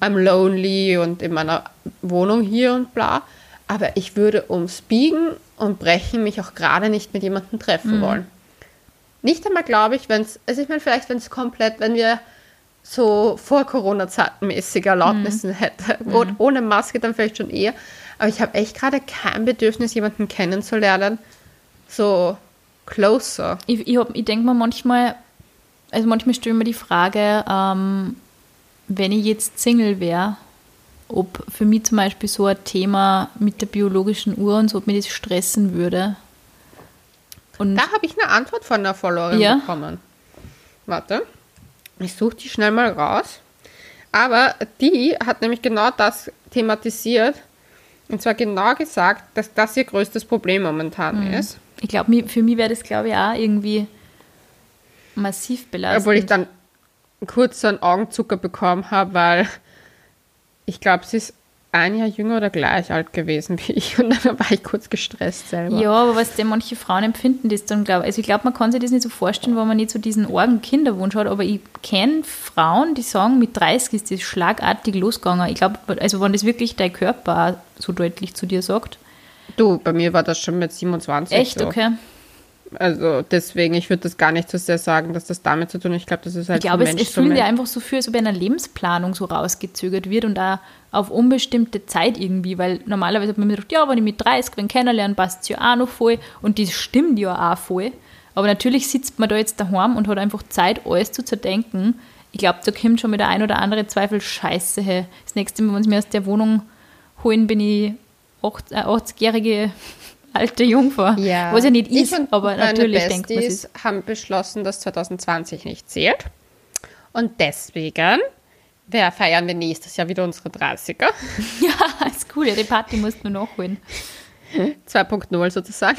I'm lonely und in meiner Wohnung hier und bla, aber ich würde ums Biegen und Brechen mich auch gerade nicht mit jemandem treffen wollen. Nicht einmal glaube ich, wenn es, also ich meine, vielleicht, wenn es komplett, wenn wir so vor Corona-Zeiten mäßige Erlaubnissen hätten, und ohne Maske dann vielleicht schon eher, aber ich habe echt gerade kein Bedürfnis, jemanden kennenzulernen, so closer. Ich, ich, ich denke mir manchmal, also manchmal stelle ich mir die Frage, ähm, wenn ich jetzt Single wäre, ob für mich zum Beispiel so ein Thema mit der biologischen Uhr und so, ob mir das stressen würde. Und Da habe ich eine Antwort von einer Followerin Ja? bekommen. Warte, ich suche die schnell mal raus. Aber die hat nämlich genau das thematisiert. Und zwar genau gesagt, dass das ihr größtes Problem momentan Mhm. ist. ich glaube, für mich wäre das, glaube ich, auch irgendwie massiv belastend. Obwohl ich dann kurz so einen Augenzucker bekommen habe, weil ich glaube, sie ist ein Jahr jünger oder gleich alt gewesen wie ich. Und dann war ich kurz gestresst selber. Ja, aber was denn manche Frauen empfinden, das dann glaube Also ich glaube, man kann sich das nicht so vorstellen, weil man nicht so diesen argen Kinderwunsch hat, aber ich kenne Frauen, die sagen, mit 30 ist das schlagartig losgegangen. Ich glaube, also wenn das wirklich dein Körper so deutlich zu dir sagt. Du, bei mir war das schon mit 27 Echt, so. okay. Also deswegen, ich würde das gar nicht so sehr sagen, dass das damit zu tun hat. Ich glaube, das ist halt Ich glaube, es, fühlt ja einfach so für, als ob eine Lebensplanung so rausgezögert wird und da auf unbestimmte Zeit irgendwie, weil normalerweise hat man mir gedacht, ja, wenn ich mit 30 wen kennenlerne, passt es ja auch noch voll und das stimmt ja auch voll. Aber natürlich sitzt man da jetzt daheim und hat einfach Zeit, alles zu zerdenken. Ich glaube, da kommt schon mit der ein oder andere Zweifel Scheiße. Hey. Das nächste Mal, wenn sie mir aus der Wohnung holen, bin ich acht- äh, 80-jährige alte Jungfer. Ja. Was ja nicht Ich ist, und aber meine natürlich denkt man es. haben beschlossen, dass 2020 nicht zählt. Und deswegen wer feiern wir nächstes Jahr wieder unsere 30er. Ja, ist cool. Ja, die Party musst du nachholen. 2.0 sozusagen.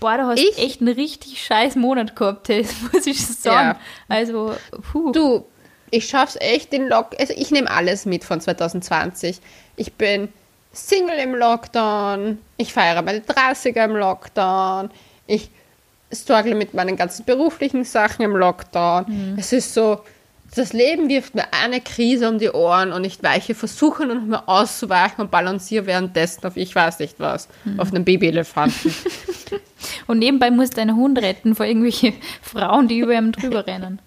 Boah, du hast Ich- echt einen richtig scheiß Monat gehabt, das muss ich sagen. Also, puh. Du, ich schaff's echt den Lock. Also ich nehme alles mit von 2020. Ich bin Single im Lockdown. Ich feiere meine 30er im Lockdown. Ich struggle mit meinen ganzen beruflichen Sachen im Lockdown. Es ist so, das Leben wirft mir eine Krise um die Ohren und ich weiche, versuche nur noch mal auszuweichen und balanciere währenddessen auf ich weiß nicht was, auf einem Babyelefanten. Und nebenbei musst du deinen Hund retten vor irgendwelchen Frauen, die über ihm drüber rennen.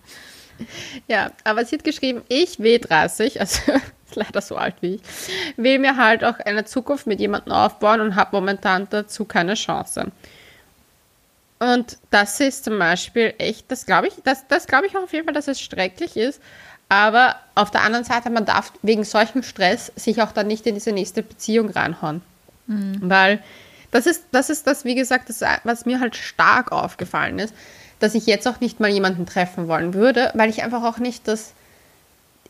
Ja, aber sie hat geschrieben, ich W30, also ist leider so alt wie ich, will mir halt auch eine Zukunft mit jemandem aufbauen und habe momentan dazu keine Chance. Und das ist zum Beispiel echt, das glaube ich, das, das glaube ich auch auf jeden Fall, dass es schrecklich ist. Aber auf der anderen Seite, man darf wegen solchem Stress sich auch dann nicht in diese nächste Beziehung reinhauen. Weil das ist, das ist das, wie gesagt, das, was mir halt stark aufgefallen ist, dass ich jetzt auch nicht mal jemanden treffen wollen würde, weil ich einfach auch nicht das.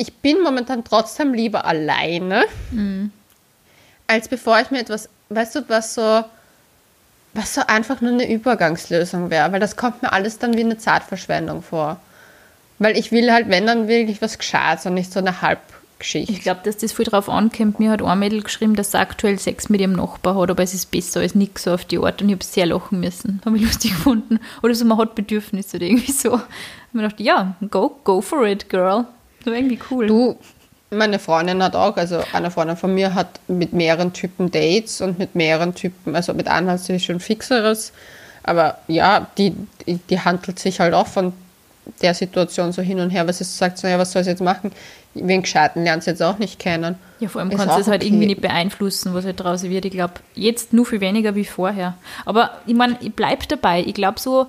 Ich bin momentan trotzdem lieber alleine, als bevor ich mir etwas, weißt du, was so, was so einfach nur eine Übergangslösung wäre, weil das kommt mir alles dann wie eine Zeitverschwendung vor. Weil ich will halt, wenn, dann wirklich was Gescheites und nicht so eine Halbgeschichte. Ich glaube, dass das viel drauf ankommt. Mir hat ein Mädel geschrieben, dass sie aktuell Sex mit ihrem Nachbar hat, aber es ist besser als nichts so auf die Art. Und ich habe sehr lachen müssen. Habe ich lustig gefunden. Oder so, man hat Bedürfnisse oder irgendwie so. Und mir dachte, ja, go, go for it, girl. So irgendwie cool. Du, meine Freundin hat auch, also eine Freundin von mir hat mit mehreren Typen Dates und mit mehreren Typen, also mit einem hat sie schon fixeres, aber ja, die, die, handelt sich halt auch von der Situation so hin und her, was sie sagt, so, ja, was soll sie jetzt machen? Wen Gescheiten lernt sie jetzt auch nicht kennen. Ja, vor allem Ist kannst du es halt okay. irgendwie nicht beeinflussen, was halt draußen wird. Ich glaube, jetzt nur viel weniger wie vorher. Aber ich meine, ich bleibe dabei. Ich glaube so,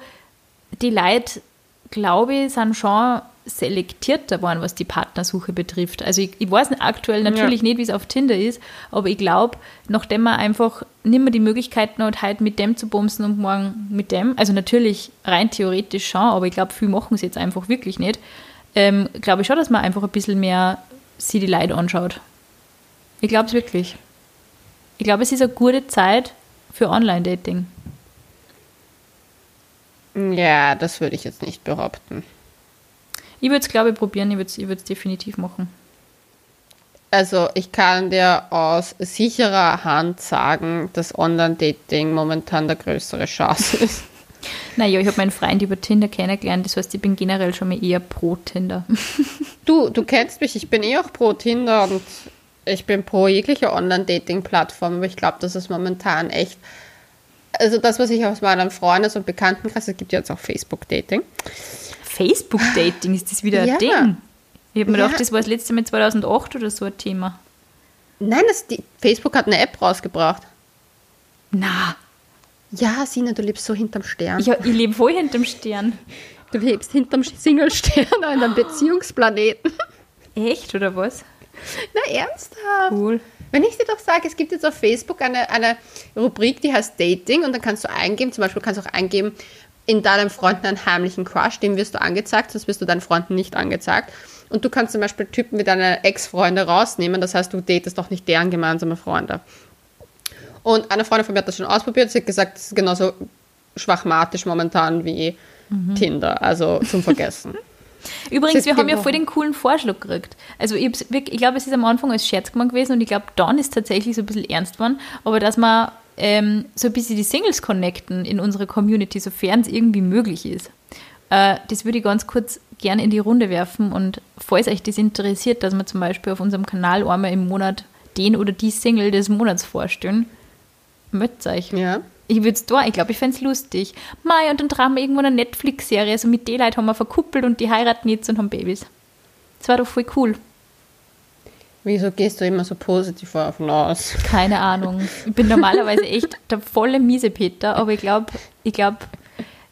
die Leute, glaube ich, sind schon selektierter geworden, was die Partnersuche betrifft. Also ich, ich weiß aktuell natürlich nicht, wie es auf Tinder ist, aber ich glaube, nachdem man einfach nicht mehr die Möglichkeiten hat, heute mit dem zu bumsen und morgen mit dem, also natürlich rein theoretisch schon, aber ich glaube, viele machen es jetzt einfach wirklich nicht, ähm, glaube ich schon, dass man einfach ein bisschen mehr sie die Leute anschaut. Ich glaube es wirklich. Ich glaube, es ist eine gute Zeit für Online-Dating. Ja, das würde ich jetzt nicht behaupten. Ich würde es, glaube ich, probieren. Ich würde es ich würd's definitiv machen. Also ich kann dir aus sicherer Hand sagen, dass Online-Dating momentan der größere Chance ist. Naja, ich habe meinen Freund über Tinder kennengelernt. Das heißt, ich bin generell schon mal eher pro Tinder. Du, du kennst mich, ich bin eh auch pro Tinder und ich bin pro jegliche Online-Dating-Plattform, aber ich glaube, das ist momentan echt. Also das, was ich aus meinem Freundes- und Bekanntenkreis, es gibt ja jetzt auch Facebook-Dating. Facebook-Dating, ist das wieder Ja. ein Ding? Ich habe mir Ja. gedacht, das war das letzte Mal 2008 oder so ein Thema. Nein, das, die, Facebook hat eine App rausgebracht. Na, Ja, Sina, du lebst so hinterm Stern. ich, ich lebe voll hinterm Stern. Du lebst hinterm Single-Stern an einem Beziehungsplaneten. Echt, oder was? Na, ernsthaft? Cool. Wenn ich dir doch sage, es gibt jetzt auf Facebook eine, eine Rubrik, die heißt Dating und dann kannst du eingeben, zum Beispiel kannst du auch eingeben, in deinem Freunden einen heimlichen Crush, dem wirst du angezeigt, sonst wirst du deinen Freunden nicht angezeigt. Und du kannst zum Beispiel Typen wie deine Ex-Freunde rausnehmen, das heißt, du datest doch nicht deren gemeinsame Freunde. Und eine Freundin von mir hat das schon ausprobiert, sie hat gesagt, es ist genauso schwachmatisch momentan wie Tinder, also zum Vergessen. Übrigens, wir haben ja voll den coolen Vorschlag gekriegt. Also ich, ich glaube, es ist am Anfang als Scherz gemeint gewesen und ich glaube, dann ist tatsächlich so ein bisschen ernst geworden. Aber dass wir ähm, so ein bisschen die Singles connecten in unserer Community, sofern es irgendwie möglich ist. Äh, das würde ich ganz kurz gerne in die Runde werfen und falls euch das interessiert, dass wir zum Beispiel auf unserem Kanal einmal im Monat den oder die Single des Monats vorstellen, meldet euch. Ja. Ich würde es da, ich glaube, ich fände es lustig. Mai, und dann tragen wir irgendwo eine Netflix-Serie, so mit den Leuten haben wir verkuppelt und die heiraten jetzt und haben Babys. Das war doch voll cool. Wieso gehst du immer so positiv davon aus? Keine Ahnung. Ich bin normalerweise echt der volle Miesepeter, aber ich glaube, ich glaube,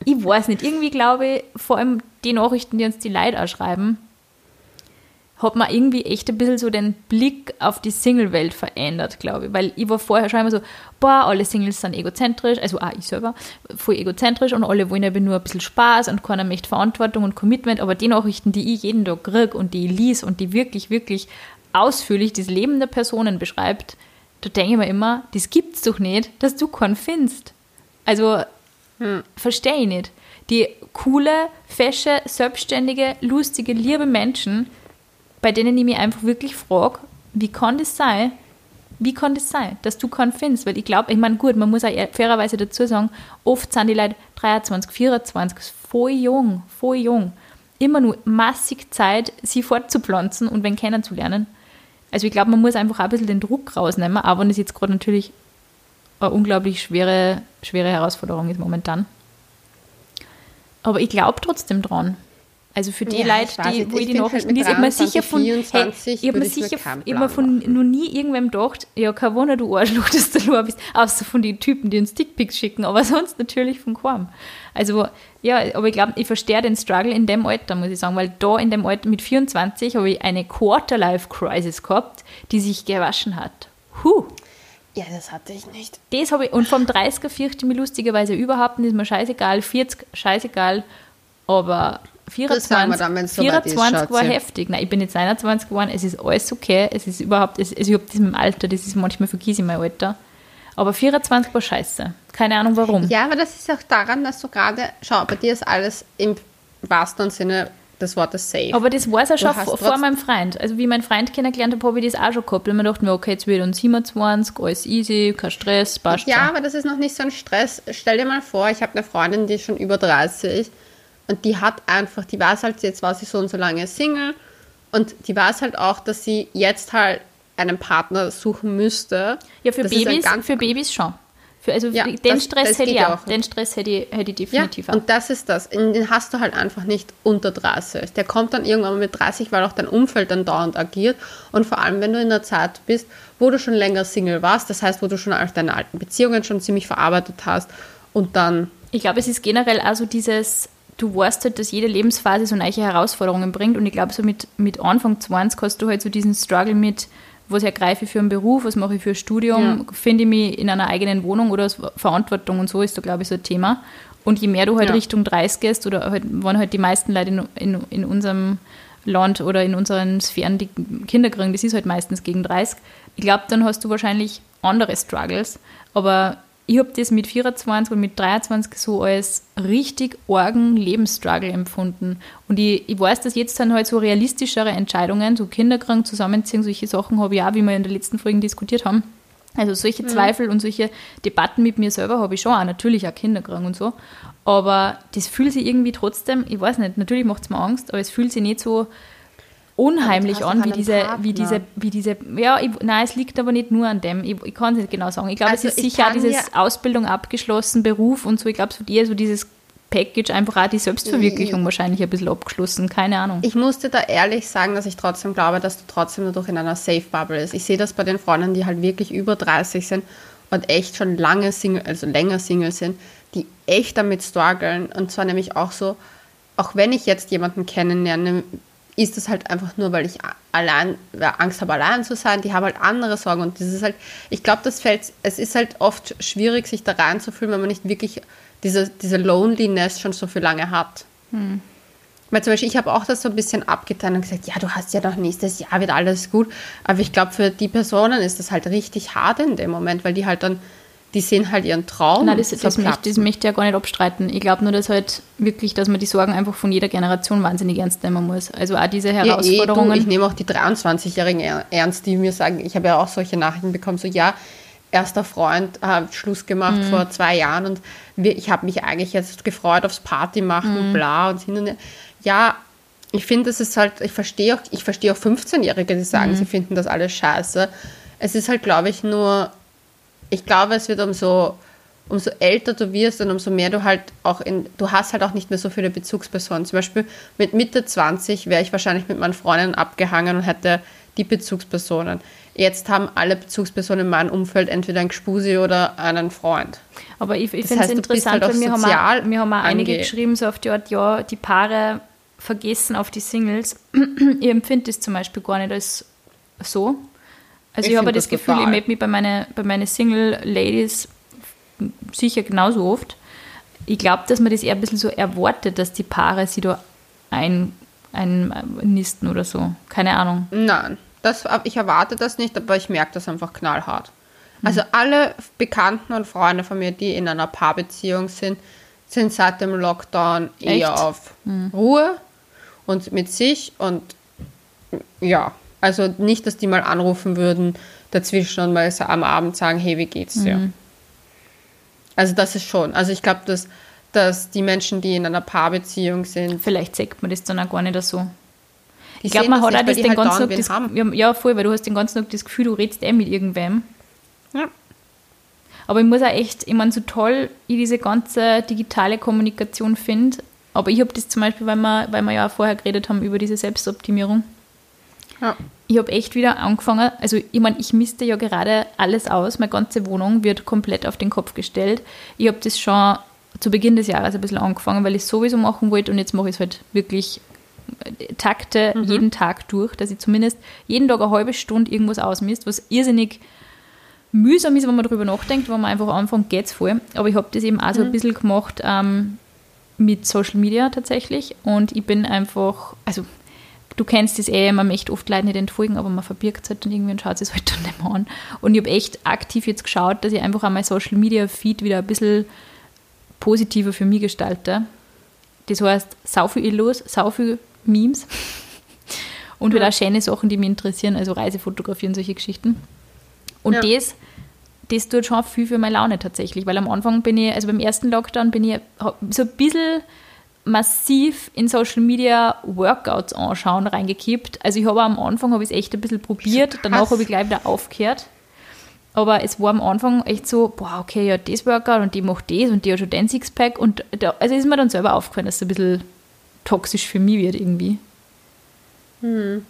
ich weiß nicht. Irgendwie glaube ich, vor allem die Nachrichten, die uns die Leute auch schreiben, hat man irgendwie echt ein bisschen so den Blick auf die Single-Welt verändert, glaube ich. Weil ich war vorher schon immer so, boah, alle Singles sind egozentrisch, also auch ich selber, voll egozentrisch und alle wollen aber nur ein bisschen Spaß und keiner möchte Verantwortung und Commitment. Aber die Nachrichten, die ich jeden Tag kriege und die ich lies und die wirklich, wirklich ausführlich das Leben der Personen beschreibt, da denke ich mir immer, das gibt's doch nicht, dass du keinen findest. Also, verstehe ich nicht. Die coole, fesche, selbstständige, lustige, liebe Menschen, bei denen ich mich einfach wirklich frage, wie kann das sein? Wie kann das sein, dass du keinen findest? Weil ich glaube, ich meine, gut, man muss auch fairerweise dazu sagen, oft sind die Leute 23, 24, voll jung, voll jung. Immer nur massig Zeit, sie fortzupflanzen und wenn kennenzulernen. Also ich glaube, man muss einfach auch ein bisschen den Druck rausnehmen, auch wenn es jetzt gerade natürlich eine unglaublich schwere, schwere Herausforderung ist momentan. Aber ich glaube trotzdem dran. Also für die Ja, ich Leute, die, nicht. wo Ich ich die halt Nachrichten mit lese, ich habe mir 23, sicher von, 24 hey, ich mir ich sicher ich mir von noch nie irgendwem gedacht, ja, kein Wunder, du Arschloch, dass du nur bist, außer von den Typen, die uns Dickpics schicken, aber sonst natürlich von kaum. Also, ja, aber ich glaube, ich verstehe den Struggle in dem Alter, muss ich sagen, weil da in dem Alter mit 24 habe ich eine Quarter-Life-Crisis gehabt, die sich gewaschen hat. Huh. Ja, das hatte ich nicht. Das habe ich, und vom 30er fürchte ich mich lustigerweise überhaupt nicht, ist mir scheißegal, 40 scheißegal, aber 24, wir dann, wenn's soweit ist, 24 war heftig. Nein, ich bin jetzt 21 geworden, es ist alles okay, es ist überhaupt, es, also ich habe das mit dem Alter, das ist manchmal vergesse ich mein Alter. Aber 24 war scheiße. Keine Ahnung warum. Ja, aber das ist auch daran, dass du gerade, schau, bei dir ist alles im wahrsten Sinne des Wortes safe. Aber das war es ja Du schon vor, vor meinem Freund. Also wie meinen Freund kennengelernt habe, habe ich das auch schon gehabt. Weil man dachte mir, okay, jetzt wird uns 27, alles easy, kein Stress, passt Ja, schon. aber das ist noch nicht so ein Stress. Stell dir mal vor, ich habe eine Freundin, die ist schon über 30 und die hat einfach, die weiß halt, jetzt war sie so und so lange Single und die weiß halt auch, dass sie jetzt halt einen Partner suchen müsste. Ja, für Das Babys, für Babys schon. Für, also Ja, den das- Stress das hätte ja auch. Den Stress hätte ich, hätte ich Ja, definitiv auch. und das ist das. Den hast du halt einfach nicht unter 30. Der kommt dann irgendwann mal mit 30, weil auch dein Umfeld dann dauernd agiert. Und vor allem, wenn du in einer Zeit bist, wo du schon länger Single warst, das heißt, wo du schon all deine alten Beziehungen schon ziemlich verarbeitet hast und dann Ich glaube, es ist generell also dieses, du weißt halt, dass jede Lebensphase so neue Herausforderungen bringt und ich glaube, so mit, mit Anfang 20 hast du halt so diesen Struggle mit, was ergreife ich für einen Beruf, was mache ich für ein Studium, finde ich mich in einer eigenen Wohnung oder Verantwortung und so ist da, glaube ich, so ein Thema. Und je mehr du halt Ja. Richtung 30 gehst oder halt, wann halt die meisten Leute in, in, in unserem Land oder in unseren Sphären die Kinder kriegen, das ist halt meistens gegen 30. Ich glaube, dann hast du wahrscheinlich andere Struggles. Aber ich habe das mit 24 und mit 23 so als richtig argen Lebensstruggle empfunden. Und ich, ich weiß, dass jetzt dann halt so realistischere Entscheidungen, so Kinderkrank zusammenziehen, solche Sachen habe ich auch, wie wir in der letzten Folge diskutiert haben. Also solche Zweifel und solche Debatten mit mir selber habe ich schon auch, natürlich auch Kinderkrank und so. Aber das fühlt sich irgendwie trotzdem, ich weiß nicht, natürlich macht es mir Angst, aber es fühlt sich nicht so unheimlich an, wie diese, wie diese, wie diese, ja, ich, nein, es liegt aber nicht nur an dem, ich, ich kann es nicht genau sagen. Ich glaube, also es ist sicher auch dieses Ausbildung abgeschlossen, Beruf und so, ich glaube, es wird eher so dieses Package einfach auch die Selbstverwirklichung ich, wahrscheinlich ein bisschen abgeschlossen, keine Ahnung. Ich musste da ehrlich sagen, dass ich trotzdem glaube, dass du trotzdem dadurch in einer Safe Bubble ist. Ich sehe das bei den Freunden, die halt wirklich über 30 sind und echt schon lange Single, also länger Single sind, die echt damit strugglen und zwar nämlich auch so, auch wenn ich jetzt jemanden kennenlerne, ist das halt einfach nur, weil ich allein, Angst habe, allein zu sein. Die haben halt andere Sorgen und das ist halt, ich glaube, das fällt, es ist halt oft schwierig, sich da reinzufühlen, wenn man nicht wirklich diese, diese Loneliness schon so viel lange hat. Hm. Weil zum Beispiel, ich habe auch das so ein bisschen abgetan und gesagt, ja, du hast ja noch nächstes Jahr wird alles gut. Aber ich glaube, für die Personen ist das halt richtig hart in dem Moment, weil die halt dann die sehen halt ihren Traum. Nein, das, das, möchte, das möchte ich ja gar nicht abstreiten. Ich glaube nur, dass halt wirklich, dass man die Sorgen einfach von jeder Generation wahnsinnig ernst nehmen muss. Also auch diese Herausforderungen. Ja, eh, du, ich nehme auch die 23-Jährigen ernst, die mir sagen, ich habe ja auch solche Nachrichten bekommen, so ja, erster Freund hat Schluss gemacht mhm. vor zwei Jahren und wir, ich habe mich eigentlich jetzt gefreut aufs Party machen, mhm. bla und hin und her. Ja, ich finde, das ist halt, ich verstehe auch, ich verstehe auch 15-Jährige, die sagen, mhm. sie finden das alles scheiße. Es ist halt, glaube ich, nur ich glaube, es wird umso, umso älter du wirst und umso mehr du halt auch in, du hast halt auch nicht mehr so viele Bezugspersonen. Zum Beispiel mit Mitte 20 wäre ich wahrscheinlich mit meinen Freunden abgehangen und hätte die Bezugspersonen. Jetzt haben alle Bezugspersonen in meinem Umfeld entweder ein Gespusi oder einen Freund. Aber ich, ich finde es interessant, halt weil wir haben, auch, wir haben auch einige geschrieben, so auf die Art, ja, die Paare vergessen auf die Singles. ich empfinde das zum Beispiel gar nicht als so. Also ich, ich habe das, das Gefühl, total. ich melde mich bei meinen bei meine Single-Ladies sicher genauso oft. Ich glaube, dass man das eher ein bisschen so erwartet, dass die Paare sie da ein, einnisten oder so. Keine Ahnung. Nein, das, ich erwarte das nicht, aber ich merke das einfach knallhart. Also alle Bekannten und Freunde von mir, die in einer Paarbeziehung sind, sind seit dem Lockdown eher Echt? auf mhm. Ruhe und mit sich und ja, also nicht, dass die mal anrufen würden dazwischen und mal am Abend sagen, hey, wie geht's dir? Mhm. Also das ist schon. Also ich glaube, dass, dass die Menschen, die in einer Paarbeziehung sind. Vielleicht sagt man das dann auch gar nicht so. Ich glaube, man hat auch das den halt ganzen Tag das, haben. ja, voll, weil du hast den ganzen Tag das Gefühl, du redest eh mit irgendwem. Ja. Aber ich muss auch echt, ich meine, so toll ich diese ganze digitale Kommunikation finde, aber ich habe das zum Beispiel, weil wir, weil wir ja auch vorher geredet haben über diese Selbstoptimierung. Ja. Ich habe echt wieder angefangen, also ich meine, ich misste ja gerade alles aus, meine ganze Wohnung wird komplett auf den Kopf gestellt. Ich habe das schon zu Beginn des Jahres ein bisschen angefangen, weil ich es sowieso machen wollte und jetzt mache ich es halt wirklich äh, takte mhm. jeden Tag durch, dass ich zumindest jeden Tag eine halbe Stunde irgendwas ausmisst, was irrsinnig mühsam ist, wenn man darüber nachdenkt, wenn man einfach anfängt, geht es voll. Aber ich habe das eben auch so ein mhm. bisschen gemacht ähm, mit Social Media tatsächlich und ich bin einfach, also du kennst das eh, man möchte oft Leute nicht entfolgen, aber man verbirgt es halt dann irgendwie und schaut es halt dann nicht mehr an. Und ich habe echt aktiv jetzt geschaut, dass ich einfach mein Social Media Feed wieder ein bisschen positiver für mich gestalte. Das heißt, sau viel Illos, sau viel Memes und halt ja. auch schöne Sachen, die mich interessieren, also Reisefotografie und solche Geschichten. Und ja. das, das tut schon viel für meine Laune tatsächlich, weil am Anfang bin ich, also beim ersten Lockdown bin ich so ein bisschen massiv in Social Media Workouts anschauen reingekippt. Also ich habe am Anfang habe ich es echt ein bisschen probiert, danach habe ich gleich wieder aufgehört. Aber es war am Anfang echt so, boah, okay, ja, das Workout und die macht das und die hat schon den Sixpack und da, also ist mir dann selber aufgefallen, dass es ein bisschen toxisch für mich wird irgendwie. Hm.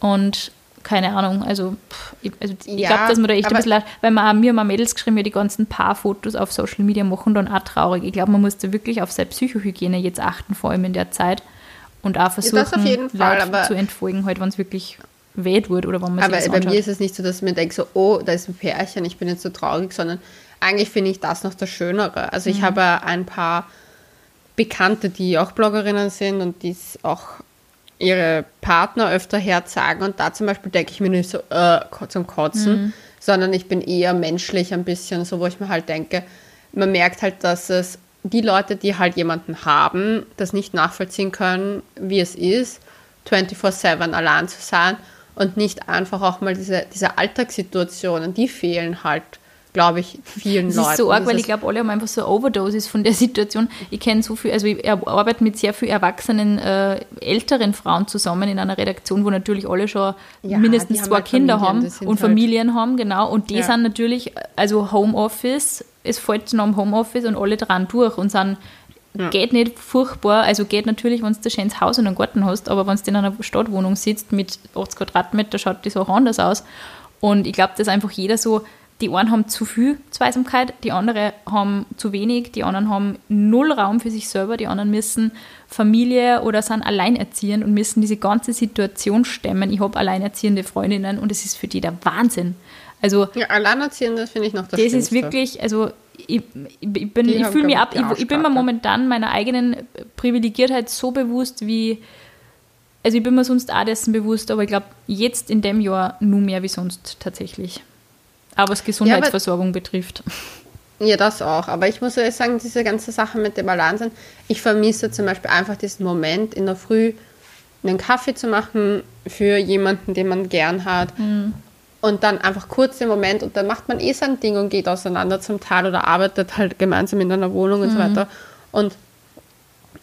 Und keine Ahnung, also, ich, also ich ja, glaube, dass man da echt ein bisschen, weil man mir haben Mädels geschrieben, ja, die ganzen Paarfotos auf Social Media machen dann auch traurig. Ich glaube, man muss da wirklich auf seine Psychohygiene jetzt achten, vor allem in der Zeit. Und auch versuchen, Fall, Leute zu entfolgen, halt, wenn es wirklich weh wird oder wenn man Aber bei mir ist es nicht so, dass man denkt so, oh, da ist ein Pärchen, ich bin jetzt so traurig, sondern eigentlich finde ich das noch das Schönere. Also ich mhm. habe ein paar Bekannte, die auch Bloggerinnen sind und die es auch ihre Partner öfter herzagen und da zum Beispiel denke ich mir nicht so äh, zum Kotzen, mhm. sondern ich bin eher menschlich ein bisschen, so wo ich mir halt denke, man merkt halt, dass es die Leute, die halt jemanden haben, das nicht nachvollziehen können, wie es ist, 24-7 allein zu sein und nicht einfach auch mal diese, diese Alltagssituationen, die fehlen halt glaube ich, vielen Das Leuten. ist so arg, weil ich glaube, alle haben einfach so eine Overdosis von der Situation. Ich kenne so viel, also ich arbeite mit sehr vielen erwachsenen, äh, älteren Frauen zusammen in einer Redaktion, wo natürlich alle schon Ja, mindestens zwei halt Kinder Familien, haben das und halt- Familien haben, genau. Und die Ja. sind natürlich, also Homeoffice, es fällt noch am Homeoffice und alle dran durch und sind Geht nicht furchtbar, also geht natürlich, wenn du ein schönes Haus und einen Garten hast, aber wenn du in einer Stadtwohnung sitzt mit 80 Quadratmeter, schaut die Sache anders aus. Und ich glaube, dass einfach jeder so, die einen haben zu viel Zweisamkeit, die anderen haben zu wenig, die anderen haben null Raum für sich selber, die anderen müssen Familie oder sind alleinerziehend und müssen diese ganze Situation stemmen. Ich habe alleinerziehende Freundinnen und es ist für die der Wahnsinn. Also Ja, Alleinerziehende, finde ich noch das das ist Schlimmste. wirklich, also ich, ich, bin, ich fühle mich ab, ich, ich, bin mir momentan meiner eigenen Privilegiertheit so bewusst wie, also ich bin mir sonst auch dessen bewusst, aber ich glaube jetzt in dem Jahr nur mehr wie sonst tatsächlich. Aber was Gesundheitsversorgung betrifft. Ja, das auch. Aber ich muss ehrlich sagen, diese ganze Sache mit dem Alleinsein, ich vermisse zum Beispiel einfach diesen Moment in der Früh, einen Kaffee zu machen für jemanden, den man gern hat. Und dann einfach kurz den Moment und dann macht man eh sein Ding und geht auseinander zum Teil oder arbeitet halt gemeinsam in einer Wohnung und so weiter. Und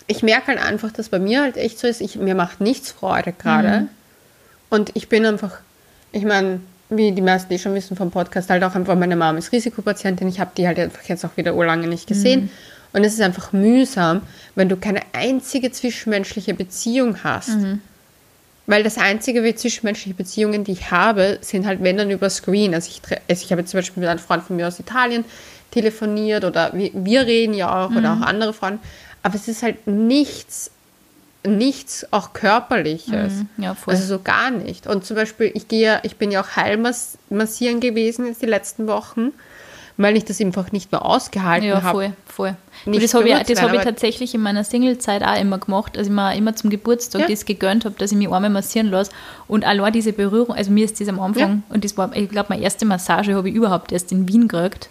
ich merke halt einfach, dass bei mir halt echt so ist, ich, mir macht nichts Freude gerade. Und ich bin einfach, ich meine, wie die meisten, die schon wissen vom Podcast, halt auch einfach, meine Mama ist Risikopatientin. Ich habe die halt einfach jetzt auch wieder urlange nicht gesehen. Und es ist einfach mühsam, wenn du keine einzige zwischenmenschliche Beziehung hast. Weil das einzige wie zwischenmenschliche Beziehungen, die ich habe, sind halt, wenn dann über Screen. Also ich, also ich habe jetzt zum Beispiel mit einem Freund von mir aus Italien telefoniert oder wir, wir reden ja auch oder auch andere Freunde. Aber es ist halt nichts, nichts auch körperliches. Ja, voll. Also so gar nicht. Und zum Beispiel, ich gehe, ich bin ja auch heilmassieren gewesen jetzt die letzten Wochen, weil ich das einfach nicht mehr ausgehalten Ja, habe. voll, voll. nicht das habe ich, das hab ich tatsächlich in meiner Singlezeit auch immer gemacht, also ich mir immer zum Geburtstag Ja. das gegönnt habe, dass ich mich einmal massieren lasse. Und allein diese Berührung, also mir ist das am Anfang, und das war, ich glaube, meine erste Massage habe ich überhaupt erst in Wien gekriegt.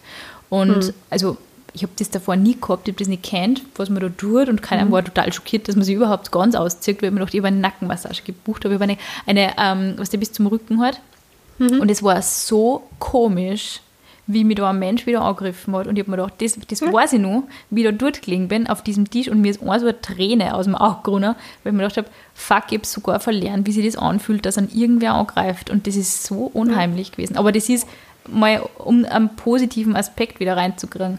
Und Hm. also ich habe das davor nie gehabt, ich habe das nicht kennt, was man da tut und keiner Hm. war total schockiert, dass man sich überhaupt ganz auszieht, weil ich mir gedacht, ich habe eine Nackenmassage gebucht, habe ich habe eine, eine ähm, was der bis zum Rücken hat. Mhm. Und es war so komisch, wie mich da ein Mensch wieder angegriffen hat. Und ich habe mir gedacht, das, das weiß ich noch, wie ich da dort gelegen bin auf diesem Tisch und mir ist eine so eine Träne aus dem Auge gerunnen, weil ich mir gedacht habe, fuck, ich habe sogar verlernt, wie sich das anfühlt, dass an irgendwer angreift. Und das ist so unheimlich gewesen. Aber das ist mal, um einen positiven Aspekt wieder reinzukriegen,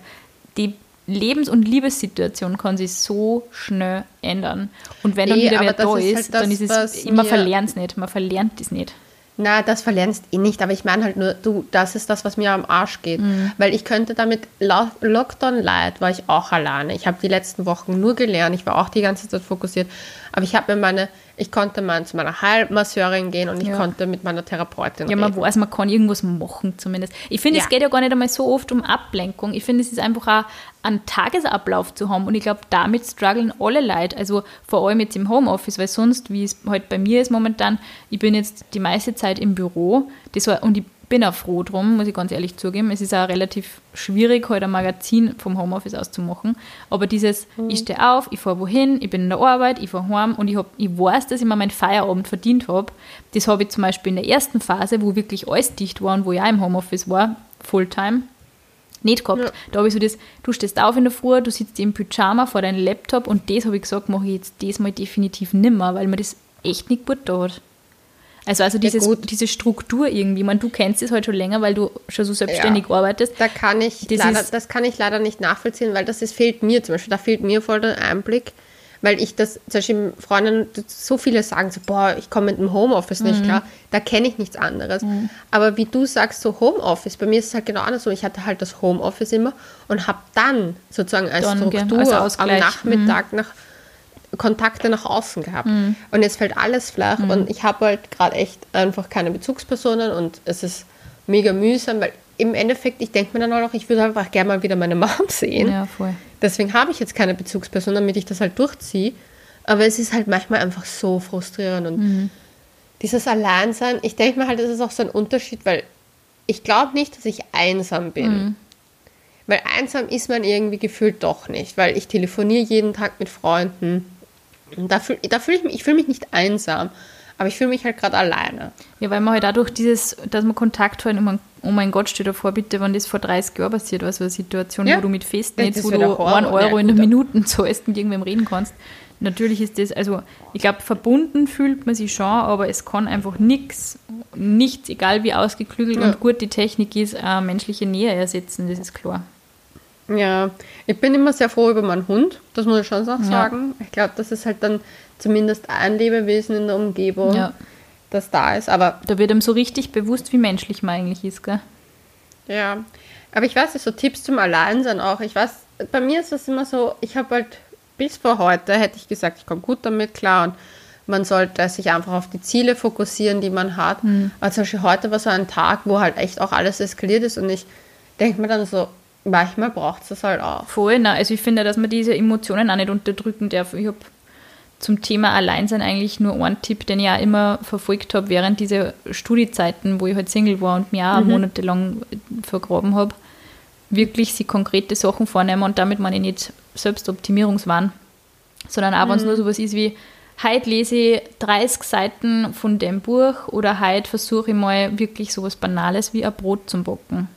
die Lebens- und Liebessituation kann sich so schnell ändern. Und wenn dann Eh, wieder wer das da ist ist, halt das, dann ist es, mir- verlernt es nicht, man verlernt es nicht. Na, das verlernst eh nicht, aber ich meine halt nur, du, das ist das, was mir am Arsch geht. Mhm. Weil ich könnte damit, Lo- Lockdown Light war ich auch alleine. Ich habe die letzten Wochen nur gelernt, ich war auch die ganze Zeit fokussiert. Aber ich habe mir meine, ich konnte mal zu meiner Heilmasseurin gehen und ich Ja. konnte mit meiner Therapeutin Ja, man reden. weiß, man kann irgendwas machen zumindest. Ich finde, es Ja. geht ja gar nicht einmal so oft um Ablenkung. Ich finde, es ist einfach auch einen Tagesablauf zu haben. Und ich glaube, damit strugglen alle Leute. Also vor allem jetzt im Homeoffice, weil sonst, wie es halt bei mir ist momentan, ich bin jetzt die meiste Zeit im Büro das war, und ich bin auch froh drum, muss ich ganz ehrlich zugeben. Es ist auch relativ schwierig, heute ein Magazin vom Homeoffice aus zu machen. Aber dieses, ich stehe auf, ich fahre wohin, ich bin in der Arbeit, ich fahre heim und ich, hab, ich weiß, dass ich mir meinen Feierabend verdient habe. Das habe ich zum Beispiel in der ersten Phase, wo wirklich alles dicht war und wo ich auch im Homeoffice war, Fulltime, nicht gehabt. Ja. Da habe ich so das, du stehst auf in der Früh, du sitzt im Pyjama vor deinem Laptop und das habe ich gesagt, mache ich jetzt diesmal definitiv nimmer, weil mir das echt nicht gut tut. Also, also dieses, gut. diese Struktur irgendwie, ich meine, du kennst es halt schon länger, weil du schon so selbstständig arbeitest. Da kann ich Das leider, das kann ich leider nicht nachvollziehen, weil das ist, fehlt mir zum Beispiel, da fehlt mir voll der Einblick, weil ich das, zum Beispiel Freundinnen, so viele sagen so, boah, ich komme mit dem Homeoffice Mhm. nicht klar, da kenne ich nichts anderes. Aber wie du sagst, so Homeoffice, bei mir ist es halt genau andersrum. Ich hatte halt das Homeoffice immer und habe dann sozusagen als Dann, Struktur als am. Nachmittag nach Kontakte nach außen gehabt. Und jetzt fällt alles flach und ich habe halt gerade echt einfach keine Bezugspersonen und es ist mega mühsam, weil im Endeffekt, ich denke mir dann auch, ich würde einfach gerne mal wieder meine Mom sehen. Ja, voll. Deswegen habe ich jetzt keine Bezugsperson, damit ich das halt durchziehe. Aber es ist halt manchmal einfach so frustrierend und dieses Alleinsein, ich denke mir halt, das ist auch so ein Unterschied, weil ich glaube nicht, dass ich einsam bin. Weil einsam ist man irgendwie gefühlt doch nicht, weil ich telefoniere jeden Tag mit Freunden. Und da fühle da fühl ich mich, ich fühle mich nicht einsam. Aber ich fühle mich halt gerade alleine. Ja, weil man halt dadurch dieses, dass man Kontakt hat, und oh mein Gott, stell dir vor, bitte, wenn das vor 30 Jahren passiert war, so eine Situation, Ja. wo du mit Festnetz, wo du der Horror. 1 Euro Ja, in der. Minute zahlst und irgendwem reden kannst. Natürlich ist das, also ich glaube, verbunden fühlt man sich schon, aber es kann einfach nichts, nichts, egal wie ausgeklügelt Ja. und gut die Technik ist, menschliche Nähe ersetzen, das ist klar. Ja, ich bin immer sehr froh über meinen Hund, das muss ich schon auch Ja. sagen. Ich glaube, das ist halt dann zumindest ein Lebewesen in der Umgebung, Ja. das da ist. Aber Da wird einem so richtig bewusst, wie menschlich man eigentlich ist, gell? ja, aber ich weiß nicht, so Tipps zum Alleinsein auch. Ich weiß, bei mir ist das immer so, ich habe halt bis vor heute hätte ich gesagt, ich komme gut damit klar und man sollte sich einfach auf die Ziele fokussieren, die man hat. Aber zum Beispiel heute war so ein Tag, wo halt echt auch alles eskaliert ist und ich denke mir dann so, manchmal braucht es das halt auch. Voll, na, also ich finde, dass man diese Emotionen auch nicht unterdrücken darf. Ich habe zum Thema Alleinsein eigentlich nur einen Tipp, den ich auch immer verfolgt habe während dieser Studiezeiten, wo ich halt Single war und mir auch monatelang vergraben habe. Wirklich sich konkrete Sachen vornehmen und damit meine ich nicht Selbstoptimierungswahn, sondern auch wenn es nur sowas ist wie, heute lese ich 30 Seiten von dem Buch oder heute versuche ich mal wirklich sowas Banales wie ein Brot zum Backen.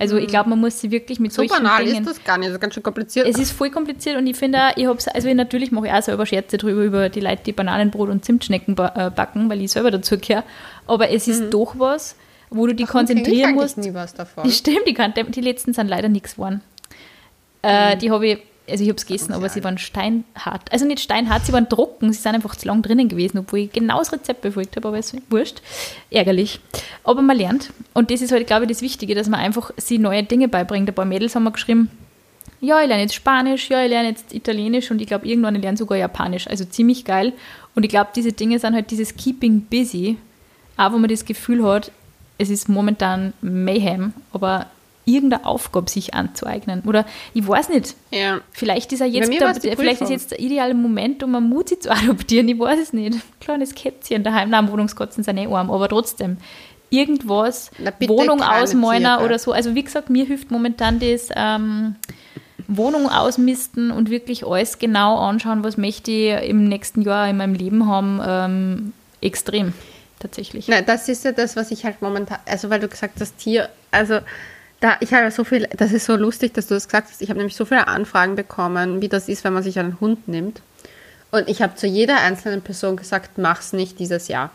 Also ich glaube, man muss sich wirklich mit So solchen banal Dingen... ist das gar nicht, das ist ganz schön kompliziert. Es ist voll kompliziert und ich finde auch, ich hab's, also ich, natürlich mache ich auch selber Scherze drüber, über die Leute, die Bananenbrot und Zimtschnecken äh, backen, weil ich selber dazu gehöre. Aber es ist doch was, wo du dich ich konzentrieren eigentlich musst. nie was davon. Die stimmt, die, kann, die letzten sind leider nichts geworden. Äh, Die habe ich, also ich habe es gegessen, aber sie waren steinhart. Also nicht steinhart, sie waren trocken, sie sind einfach zu lang drinnen gewesen, obwohl ich genau das Rezept befolgt habe, aber es ist wurscht. Ärgerlich. Aber man lernt. Und das ist halt, glaube ich, das Wichtige, dass man einfach sie neue Dinge beibringt. Ein paar Mädels haben mir geschrieben, ja, ich lerne jetzt Spanisch, ja, ich lerne jetzt Italienisch und ich glaube, irgendwann ich lerne sogar Japanisch. Also ziemlich geil. Und ich glaube, diese Dinge sind halt dieses Keeping busy, auch wo man das Gefühl hat, es ist momentan Mayhem, aber irgendeine Aufgabe sich anzueignen. Oder ich weiß nicht, ja. vielleicht ist, er jetzt der, vielleicht ist jetzt der ideale Moment, um eine Mutti zu adoptieren. Ich weiß es nicht. Ein kleines Kätzchen daheim. Nein, Wohnungskatzen sind eh arm, aber trotzdem. Irgendwas, Na, Wohnung Tiere. oder so. Also wie gesagt, mir hilft momentan das ähm, Wohnung ausmisten und wirklich alles genau anschauen, was möchte ich im nächsten Jahr in meinem Leben haben, ähm, extrem tatsächlich. Nein, das ist ja das, was ich halt momentan, also weil du gesagt hast, hier, also da, ich habe so viel, das ist so lustig, dass du das gesagt hast, ich habe nämlich so viele Anfragen bekommen, wie das ist, wenn man sich einen Hund nimmt. Und ich habe zu jeder einzelnen Person gesagt, mach's nicht dieses Jahr.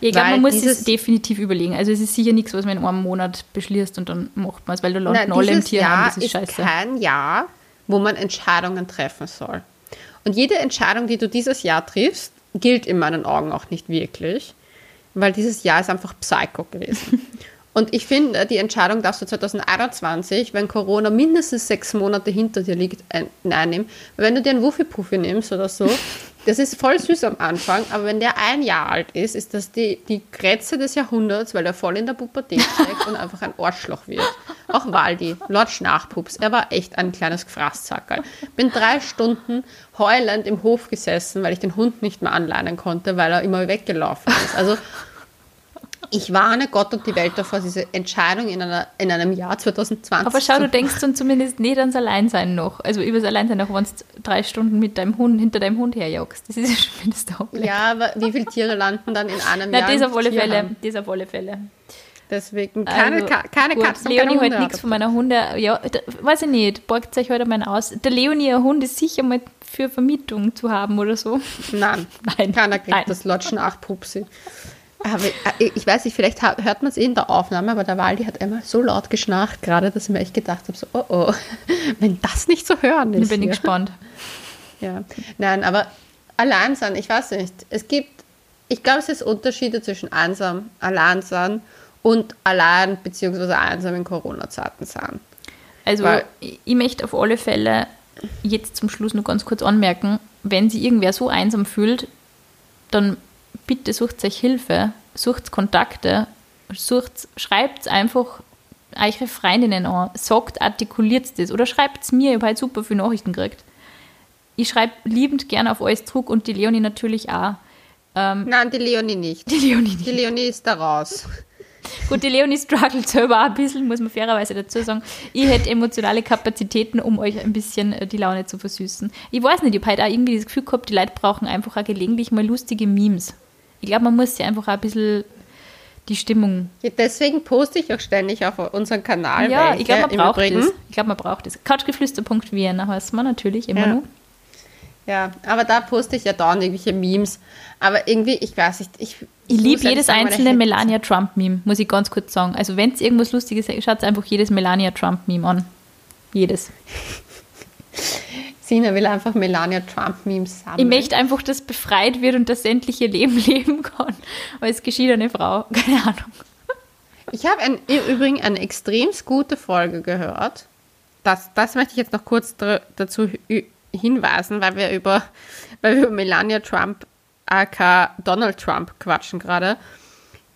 Ja, ich glaube, man muss es definitiv überlegen. Also es ist sicher nichts, was man in einem Monat beschließt und dann macht man es, weil da landen alle im Tierheim, Jahr das ist, ist scheiße. kein Jahr, wo man Entscheidungen treffen soll. Und jede Entscheidung, die du dieses Jahr triffst, gilt in meinen Augen auch nicht wirklich, weil dieses Jahr ist einfach Psycho gewesen. Und ich finde, die Entscheidung darfst du 2021, wenn Corona mindestens sechs Monate hinter dir liegt, ein, einnehmen. Wenn du dir einen Wuffi-Puffi nimmst oder so, das ist voll süß am Anfang, aber wenn der ein Jahr alt ist, ist das die, die Grätze des Jahrhunderts, weil er voll in der Pubertät steckt und einfach ein Arschloch wird. Auch Waldi, Lord Schnarchpups, er war echt ein kleines Gefraßzackerl. Bin drei Stunden heulend im Hof gesessen, weil ich den Hund nicht mehr anleinen konnte, weil er immer weggelaufen ist. Also ich warne Gott und die Welt davor, diese Entscheidung in, einer, in einem Jahr 2020 Aber schau, du denkst dann zumindest nicht ans Alleinsein noch. Also über das Alleinsein noch, wenn du drei Stunden mit deinem Hund, hinter deinem Hund herjagst. Das ist ja schon mindestens der Ja, aber wie viele Tiere landen dann in einem Nein, Jahr? das im auf alle Fälle. Das auf alle Fälle. Deswegen keine, Also, Ka keine gut, Katzen, Leonie keine halt nichts von meiner Hunde. Ja, da, weiß ich nicht. Borgt euch heute mal aus. Der Leonie, ihr Hund ist sicher mal für Vermietung zu haben oder so. Nein, Nein. keiner kriegt Nein. das Lotschen nach Pupsi. Aber äh, ich weiß nicht, vielleicht hört man es eh in der Aufnahme, aber der Waldi hat einmal so laut geschnarcht gerade, dass ich mir echt gedacht habe, so, oh oh, wenn das nicht zu hören ist. bin ich gespannt. Ja, nein, aber allein sein, ich weiß nicht. Es gibt, ich glaube, es ist Unterschiede zwischen einsam, allein sein und allein bzw. einsam in Corona-Zeiten sein. Also Weil- ich, möchte auf alle Fälle jetzt zum Schluss noch ganz kurz anmerken, wenn sich irgendwer so einsam fühlt, dann bitte sucht euch Hilfe, sucht Kontakte, sucht, schreibt einfach eure Freundinnen an, sagt, artikuliert das oder schreibt es mir, ich habe halt super viele Nachrichten gekriegt. Ich schreibe liebend gerne auf alles zurück und die Leonie natürlich auch. Nein, die Leonie nicht. Die Leonie Die Leonie ist da raus. Gut, die Leonie struggelt selber auch ein bisschen, muss man fairerweise dazu sagen. Ich hätte emotionale Kapazitäten, um euch ein bisschen äh, die Laune zu versüßen. Ich weiß nicht, ich habe halt auch irgendwie das Gefühl gehabt, die Leute brauchen einfach auch gelegentlich mal lustige Memes. Ich glaube, man muss sich einfach auch ein bisschen die Stimmung. Ja, deswegen poste ich auch ständig auf unseren Kanal. Ja, ich glaube, man braucht Übrigen. das. Ich glaube, man braucht das. Couchgeflüster.vienna heißt man natürlich immer Ja. nur. Ja, aber da poste ich ja dauernd irgendwelche Memes. Aber irgendwie, ich weiß nicht, ich. Ich liebe jedes sagen, einzelne Melania Trump-Meme, muss ich ganz kurz sagen. Also, wenn es irgendwas Lustiges ist, schaut einfach jedes Melania Trump-Meme an. Jedes. Sina will einfach Melania Trump-Memes sammeln. Ich möchte einfach, dass befreit wird und dass sie endlich ihr Leben leben kann. Als geschiedene Frau. Keine Ahnung. Ich habe ein, im Übrigen eine extrem gute Folge gehört. Das, das möchte ich jetzt noch kurz dazu hinweisen, weil wir über, weil wir über Melania Trump, aka Donald Trump, quatschen gerade.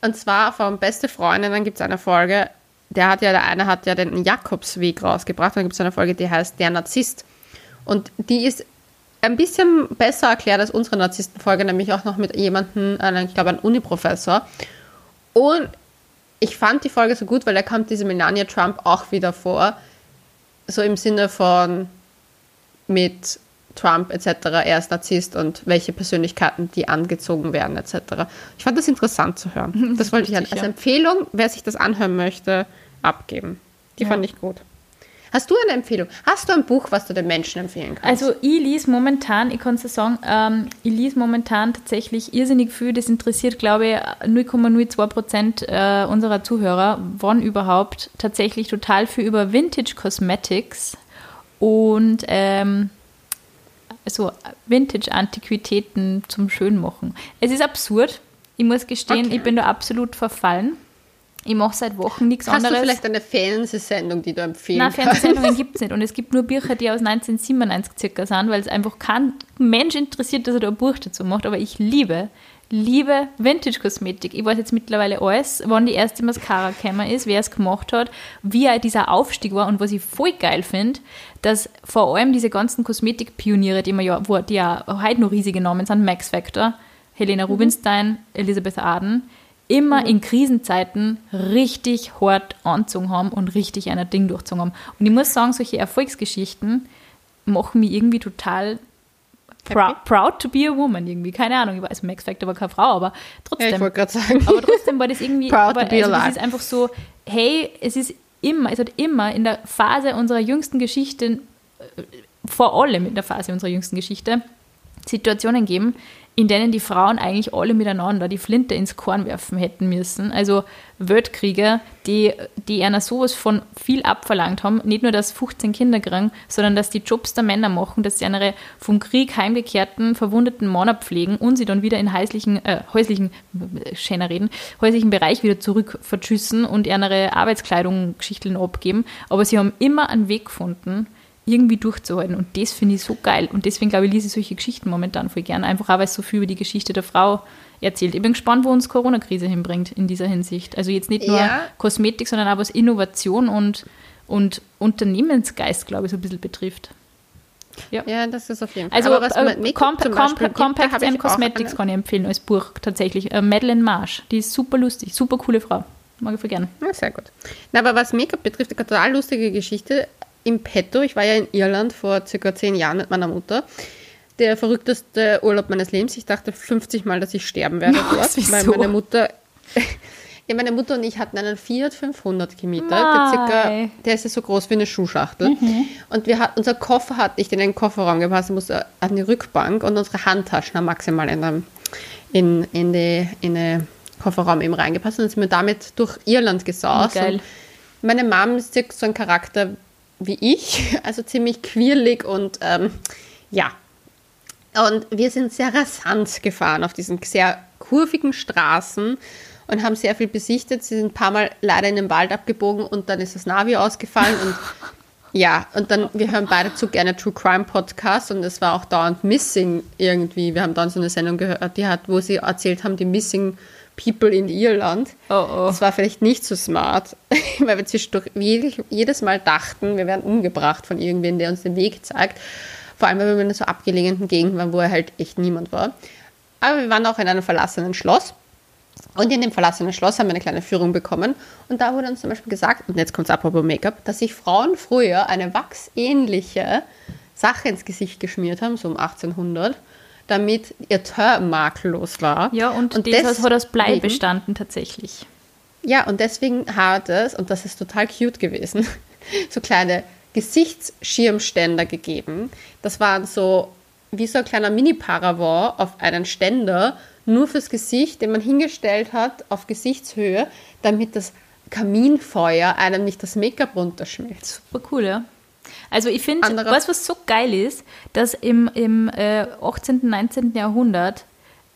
Und zwar vom Beste Freundinnen gibt es eine Folge, der hat ja, der eine hat ja den Jakobsweg rausgebracht, dann gibt es eine Folge, die heißt Der Narzisst. Und die ist ein bisschen besser erklärt als unsere Narzisstenfolge, nämlich auch noch mit jemandem, äh, ich glaube, ein Uniprofessor. Und ich fand die Folge so gut, weil da kommt diese Melania Trump auch wieder vor. So im Sinne von mit Trump etc. Er ist Narzisst und welche Persönlichkeiten die angezogen werden etc. Ich fand das interessant zu hören. Das wollte ich als. Empfehlung, wer sich das anhören möchte, abgeben. Die Ja. fand ich gut. Hast du eine Empfehlung? Hast du ein Buch, was du den Menschen empfehlen kannst? Also ich lese momentan, ich kann es sagen, ähm, ich lese momentan tatsächlich irrsinnig viel. Das interessiert, glaube ich, 0,02 Prozent äh, unserer Zuhörer, wann überhaupt, tatsächlich total viel über Vintage Cosmetics und ähm, so Vintage-Antiquitäten zum Schönmachen. Es ist absurd. Ich muss gestehen, Okay. ich bin da absolut verfallen. Ich mache seit Wochen nichts Hast anderes. du vielleicht eine Fernsehsendung, die du empfehlen Nein? Fernsehsendungen gibt es nicht. Und es gibt nur Bücher, die aus 1997 circa sind, weil es einfach kein Mensch interessiert, dass er da ein Buch dazu macht. Aber ich liebe, liebe Vintage-Kosmetik. Ich weiß jetzt mittlerweile alles, wann die erste Mascara gekommen ist, wer es gemacht hat, wie er dieser Aufstieg war und was ich voll geil finde, dass vor allem diese ganzen Kosmetikpioniere, die, man ja, wo, die ja heute noch riesige Namen sind, Max Factor, Helena Rubinstein, Elisabeth Arden, immer in Krisenzeiten richtig hart angezogen haben und richtig einer Ding durchgezogen haben. Und ich muss sagen, solche Erfolgsgeschichten machen mich irgendwie total prou proud to be a woman irgendwie. Keine Ahnung, ich weiß, Max Factor war keine Frau, aber Ja, trotzdem. ich wollte gerade sagen. aber trotzdem war das irgendwie, Proud aber, to be also das ist einfach so, hey, es ist immer, es hat immer in der Phase unserer jüngsten Geschichte, äh, vor allem in der Phase unserer jüngsten Geschichte, Situationen geben, in denen die Frauen eigentlich alle miteinander die Flinte ins Korn werfen hätten müssen. Also Weltkriege, die, die einer sowas von viel abverlangt haben. Nicht nur, dass 15 Kinder kriegen, sondern dass die Jobs der Männer machen, dass sie eine vom Krieg heimgekehrten, verwundeten Männer pflegen und sie dann wieder in häuslichen, äh, häuslichen, äh, schöner reden, häuslichen Bereich wieder zurück verschüssen und ihre Arbeitskleidung Geschichten abgeben. Aber sie haben immer einen Weg gefunden, irgendwie durchzuhalten. Und das finde ich so geil. Und deswegen, glaube ich, lese ich solche Geschichten momentan voll gern. Einfach auch, weil es so viel über die Geschichte der Frau erzählt. Ich bin gespannt, wo uns Corona-Krise hinbringt in dieser Hinsicht. Also jetzt nicht nur Ja. Kosmetik, sondern auch was Innovation und, und Unternehmensgeist, glaube ich, so ein bisschen betrifft. Ja. Ja, das ist auf jeden Fall. Also äh, mit Make-up Comp zum Comp Beispiel gibt, da Compact auch Cosmetics kann ich empfehlen als Buch tatsächlich. Äh, Madeleine Marsh, die ist super lustig, super coole Frau. Mag ich voll gerne. Ja, sehr gut. Na, aber was Make-up betrifft, eine total lustige Geschichte im Petto. Ich war ja in Irland vor circa zehn Jahren mit meiner Mutter. Der verrückteste Urlaub meines Lebens. Ich dachte 50 Mal, dass ich sterben werde Was, dort. Weil wieso? meine Mutter, ja, meine Mutter und ich hatten einen Fiat 500 gemietet. Der, circa, der ist ja so groß wie eine Schuhschachtel. Und wir hat, unser Koffer hat nicht in den Kofferraum gepasst, er musste an die Rückbank und unsere Handtaschen haben maximal in, einem, in, in, die, in den Kofferraum eben reingepasst. Und dann sind wir damit durch Irland gesaust. Geil. Meine Mom ist so ein Charakter wie ich, also ziemlich quirlig und ähm, ja. Und wir sind sehr rasant gefahren auf diesen sehr kurvigen Straßen und haben sehr viel besichtet. Sie sind ein paar Mal leider in den Wald abgebogen und dann ist das Navi ausgefallen und ja, und dann, wir hören beide zu gerne True Crime Podcasts und es war auch dauernd Missing irgendwie. Wir haben dann so eine Sendung gehört, die hat, wo sie erzählt haben, die Missing People in Irland. Oh, oh. Das war vielleicht nicht so smart, weil wir zwischendurch je- jedes Mal dachten, wir werden umgebracht von irgendwen, der uns den Weg zeigt. Vor allem, weil wir in einer so abgelegenen Gegend waren, wo halt echt niemand war. Aber wir waren auch in einem verlassenen Schloss. Und in dem verlassenen Schloss haben wir eine kleine Führung bekommen. Und da wurde uns zum Beispiel gesagt, und jetzt kommt es apropos Make-up, dass sich Frauen früher eine wachsähnliche Sache ins Gesicht geschmiert haben, so um 1800, damit ihr Teint makellos war. Ja, und, und das hat aus Blei bestanden tatsächlich. Ja, und deswegen hat es, und das ist total cute gewesen, so kleine Gesichtsschirmständer gegeben. Das waren so wie so ein kleiner Mini-Paravent auf einen Ständer, nur fürs Gesicht, den man hingestellt hat auf Gesichtshöhe, damit das Kaminfeuer einem nicht das Make-up runterschmilzt. Super cool, ja. Also ich finde, was, was so geil ist, dass im, im äh, 18., 19. Jahrhundert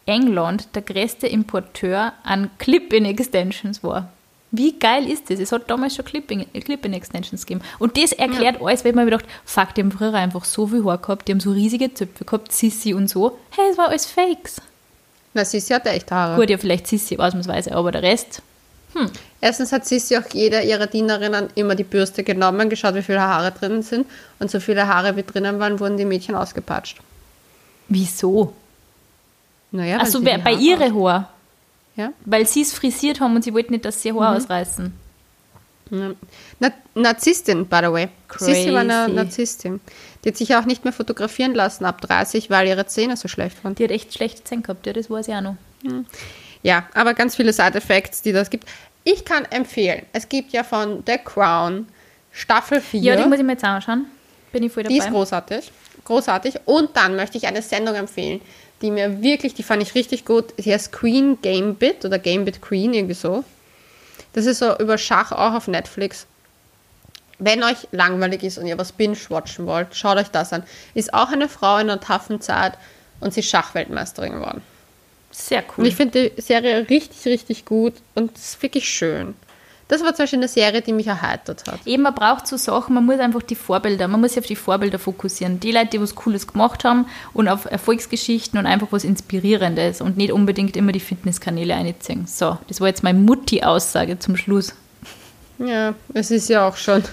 England der größte Importeur an Clip-In-Extensions war. Wie geil ist das? Es hat damals schon Clip-In-Extensions gegeben. Und das erklärt ja. alles, weil man mir gedacht, fuck, die haben früher einfach so viel Haar gehabt, die haben so riesige Zöpfe gehabt, Sissi und so. Hey, es war alles Fakes. Na, Sissi hat echt Haare. Gut, ja, vielleicht Sissi ausnahmsweise, aber der Rest. Hm. Erstens hat Sissi auch jeder ihrer Dienerinnen immer die Bürste genommen, geschaut, wie viele Haare drinnen sind. Und so viele Haare wie drinnen waren, wurden die Mädchen ausgepatscht. Wieso? Naja, Achso, bei ihre Haar. Ja? Weil sie es frisiert haben und sie wollten nicht, dass sie ihr Haar mhm. ausreißen. Na, Narzisstin, by the way. Crazy. Sissi war eine Narzisstin. Die hat sich auch nicht mehr fotografieren lassen ab 30, weil ihre Zähne so schlecht waren. Die hat echt schlechte Zähne gehabt, ja, das weiß ich auch noch. Mhm. Ja, aber ganz viele Side-Effects, die das gibt. Ich kann empfehlen, es gibt ja von The Crown Staffel 4. Ja, die muss ich mir jetzt anschauen. Bin ich voll dabei. Die ist großartig. Großartig. Und dann möchte ich eine Sendung empfehlen, die mir wirklich, die fand ich richtig gut. Sie heißt Queen Gambit oder Gambit Queen, irgendwie so. Das ist so über Schach auch auf Netflix. Wenn euch langweilig ist und ihr was binge-watchen wollt, schaut euch das an. Ist auch eine Frau in einer taffen Zeit und sie ist Schachweltmeisterin geworden. Sehr cool. Und ich finde die Serie richtig, richtig gut und es ist wirklich schön. Das war zum Beispiel eine Serie, die mich erheitert hat. Eben, man braucht so Sachen, man muss einfach die Vorbilder, man muss sich auf die Vorbilder fokussieren. Die Leute, die was Cooles gemacht haben und auf Erfolgsgeschichten und einfach was Inspirierendes und nicht unbedingt immer die Fitnesskanäle einziehen. So, das war jetzt meine Mutti-Aussage zum Schluss. Ja, es ist ja auch schon.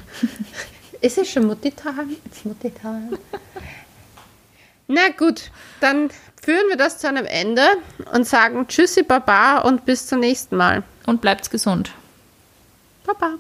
ist es schon Mutti-Time? Mutti-Time. Na gut, dann führen wir das zu einem Ende und sagen Tschüssi, Baba und bis zum nächsten Mal. Und bleibt gesund. Baba.